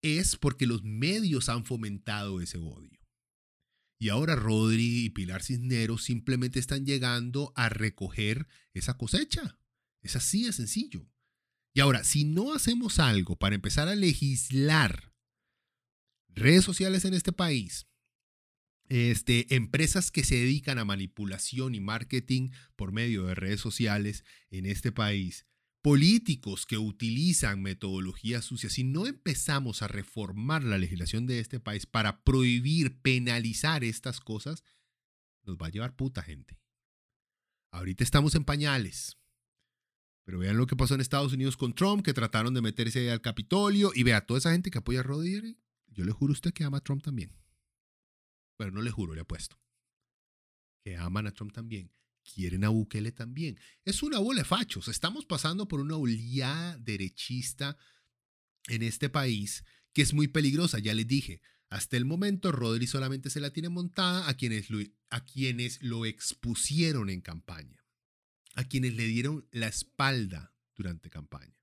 es porque los medios han fomentado ese odio. Y ahora Rodri y Pilar Cisneros simplemente están llegando a recoger esa cosecha. Es así de sencillo. Y ahora, si no hacemos algo para empezar a legislar redes sociales en este país, este, empresas que se dedican a manipulación y marketing por medio de redes sociales en este país, políticos que utilizan metodologías sucias, si no empezamos a reformar la legislación de este país para prohibir, penalizar estas cosas, nos va a llevar puta gente. Ahorita estamos en pañales. Pero vean lo que pasó en Estados Unidos con Trump, que trataron de meterse al Capitolio. Y vea, toda esa gente que apoya a Rodri, yo le juro a usted que ama a Trump también. Pero no le juro, le apuesto. Que aman a Trump también. Quieren a Bukele también. Es una bola de fachos. Estamos pasando por una oleada derechista en este país que es muy peligrosa. Ya les dije, hasta el momento Rodri solamente se la tiene montada a quienes lo, a quienes lo expusieron en campaña, a quienes le dieron la espalda durante campaña.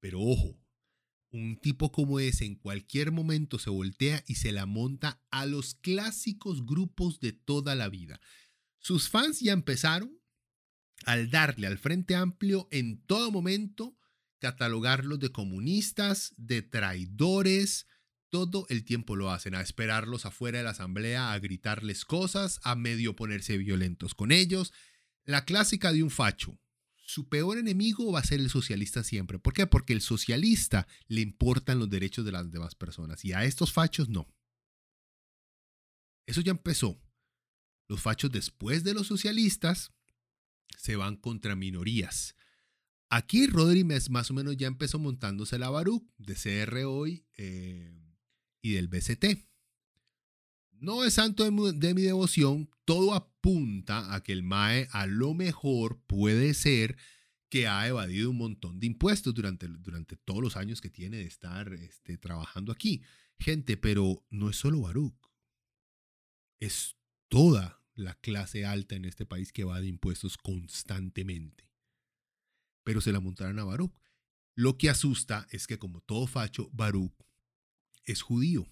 Pero ojo, un tipo como ese en cualquier momento se voltea y se la monta a los clásicos grupos de toda la vida. Sus fans ya empezaron al darle al Frente Amplio en todo momento catalogarlos de comunistas, de traidores, todo el tiempo lo hacen, a esperarlos afuera de la asamblea, a gritarles cosas, a medio ponerse violentos con ellos. La clásica de un facho, su peor enemigo va a ser el socialista siempre. ¿Por qué? Porque el socialista le importan los derechos de las demás personas y a estos fachos no. Eso ya empezó. Los fachos después de los socialistas se van contra minorías. Aquí Rodri más o menos ya empezó montándose la Baruch de CR hoy eh, y del BCT. No es santo de mi, devoción, todo apunta a que el MAE a lo mejor puede ser que ha evadido un montón de impuestos durante, durante todos los años que tiene de estar este, trabajando aquí. Gente, pero no es solo Baruch, es toda la clase alta en este país que evade impuestos constantemente. Pero se la montaron a Baruch. Lo que asusta es que como todo facho, Baruch es judío.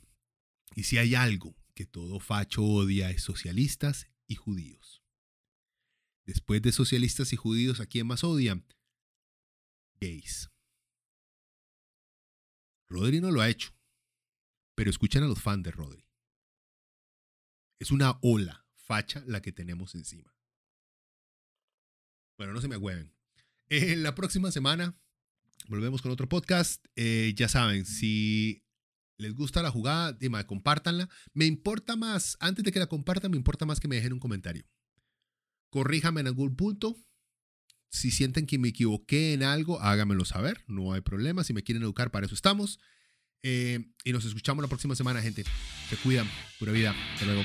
Y si hay algo que todo facho odia es socialistas y judíos. Después de socialistas y judíos, ¿a quién más odian? Gays. Rodri no lo ha hecho, pero escuchen a los fans de Rodri. Es una ola facha la que tenemos encima. Bueno, no se me agüeven. En la próxima semana volvemos con otro podcast. Eh, ya saben, si les gusta la jugada, dime, compártanla. Me importa más, antes de que la compartan, me importa más que me dejen un comentario. Corríjame en algún punto. Si sienten que me equivoqué en algo, háganmelo saber. No hay problema. Si me quieren educar, para eso estamos. Eh, y nos escuchamos la próxima semana, gente. Se cuidan. Pura vida. Hasta luego.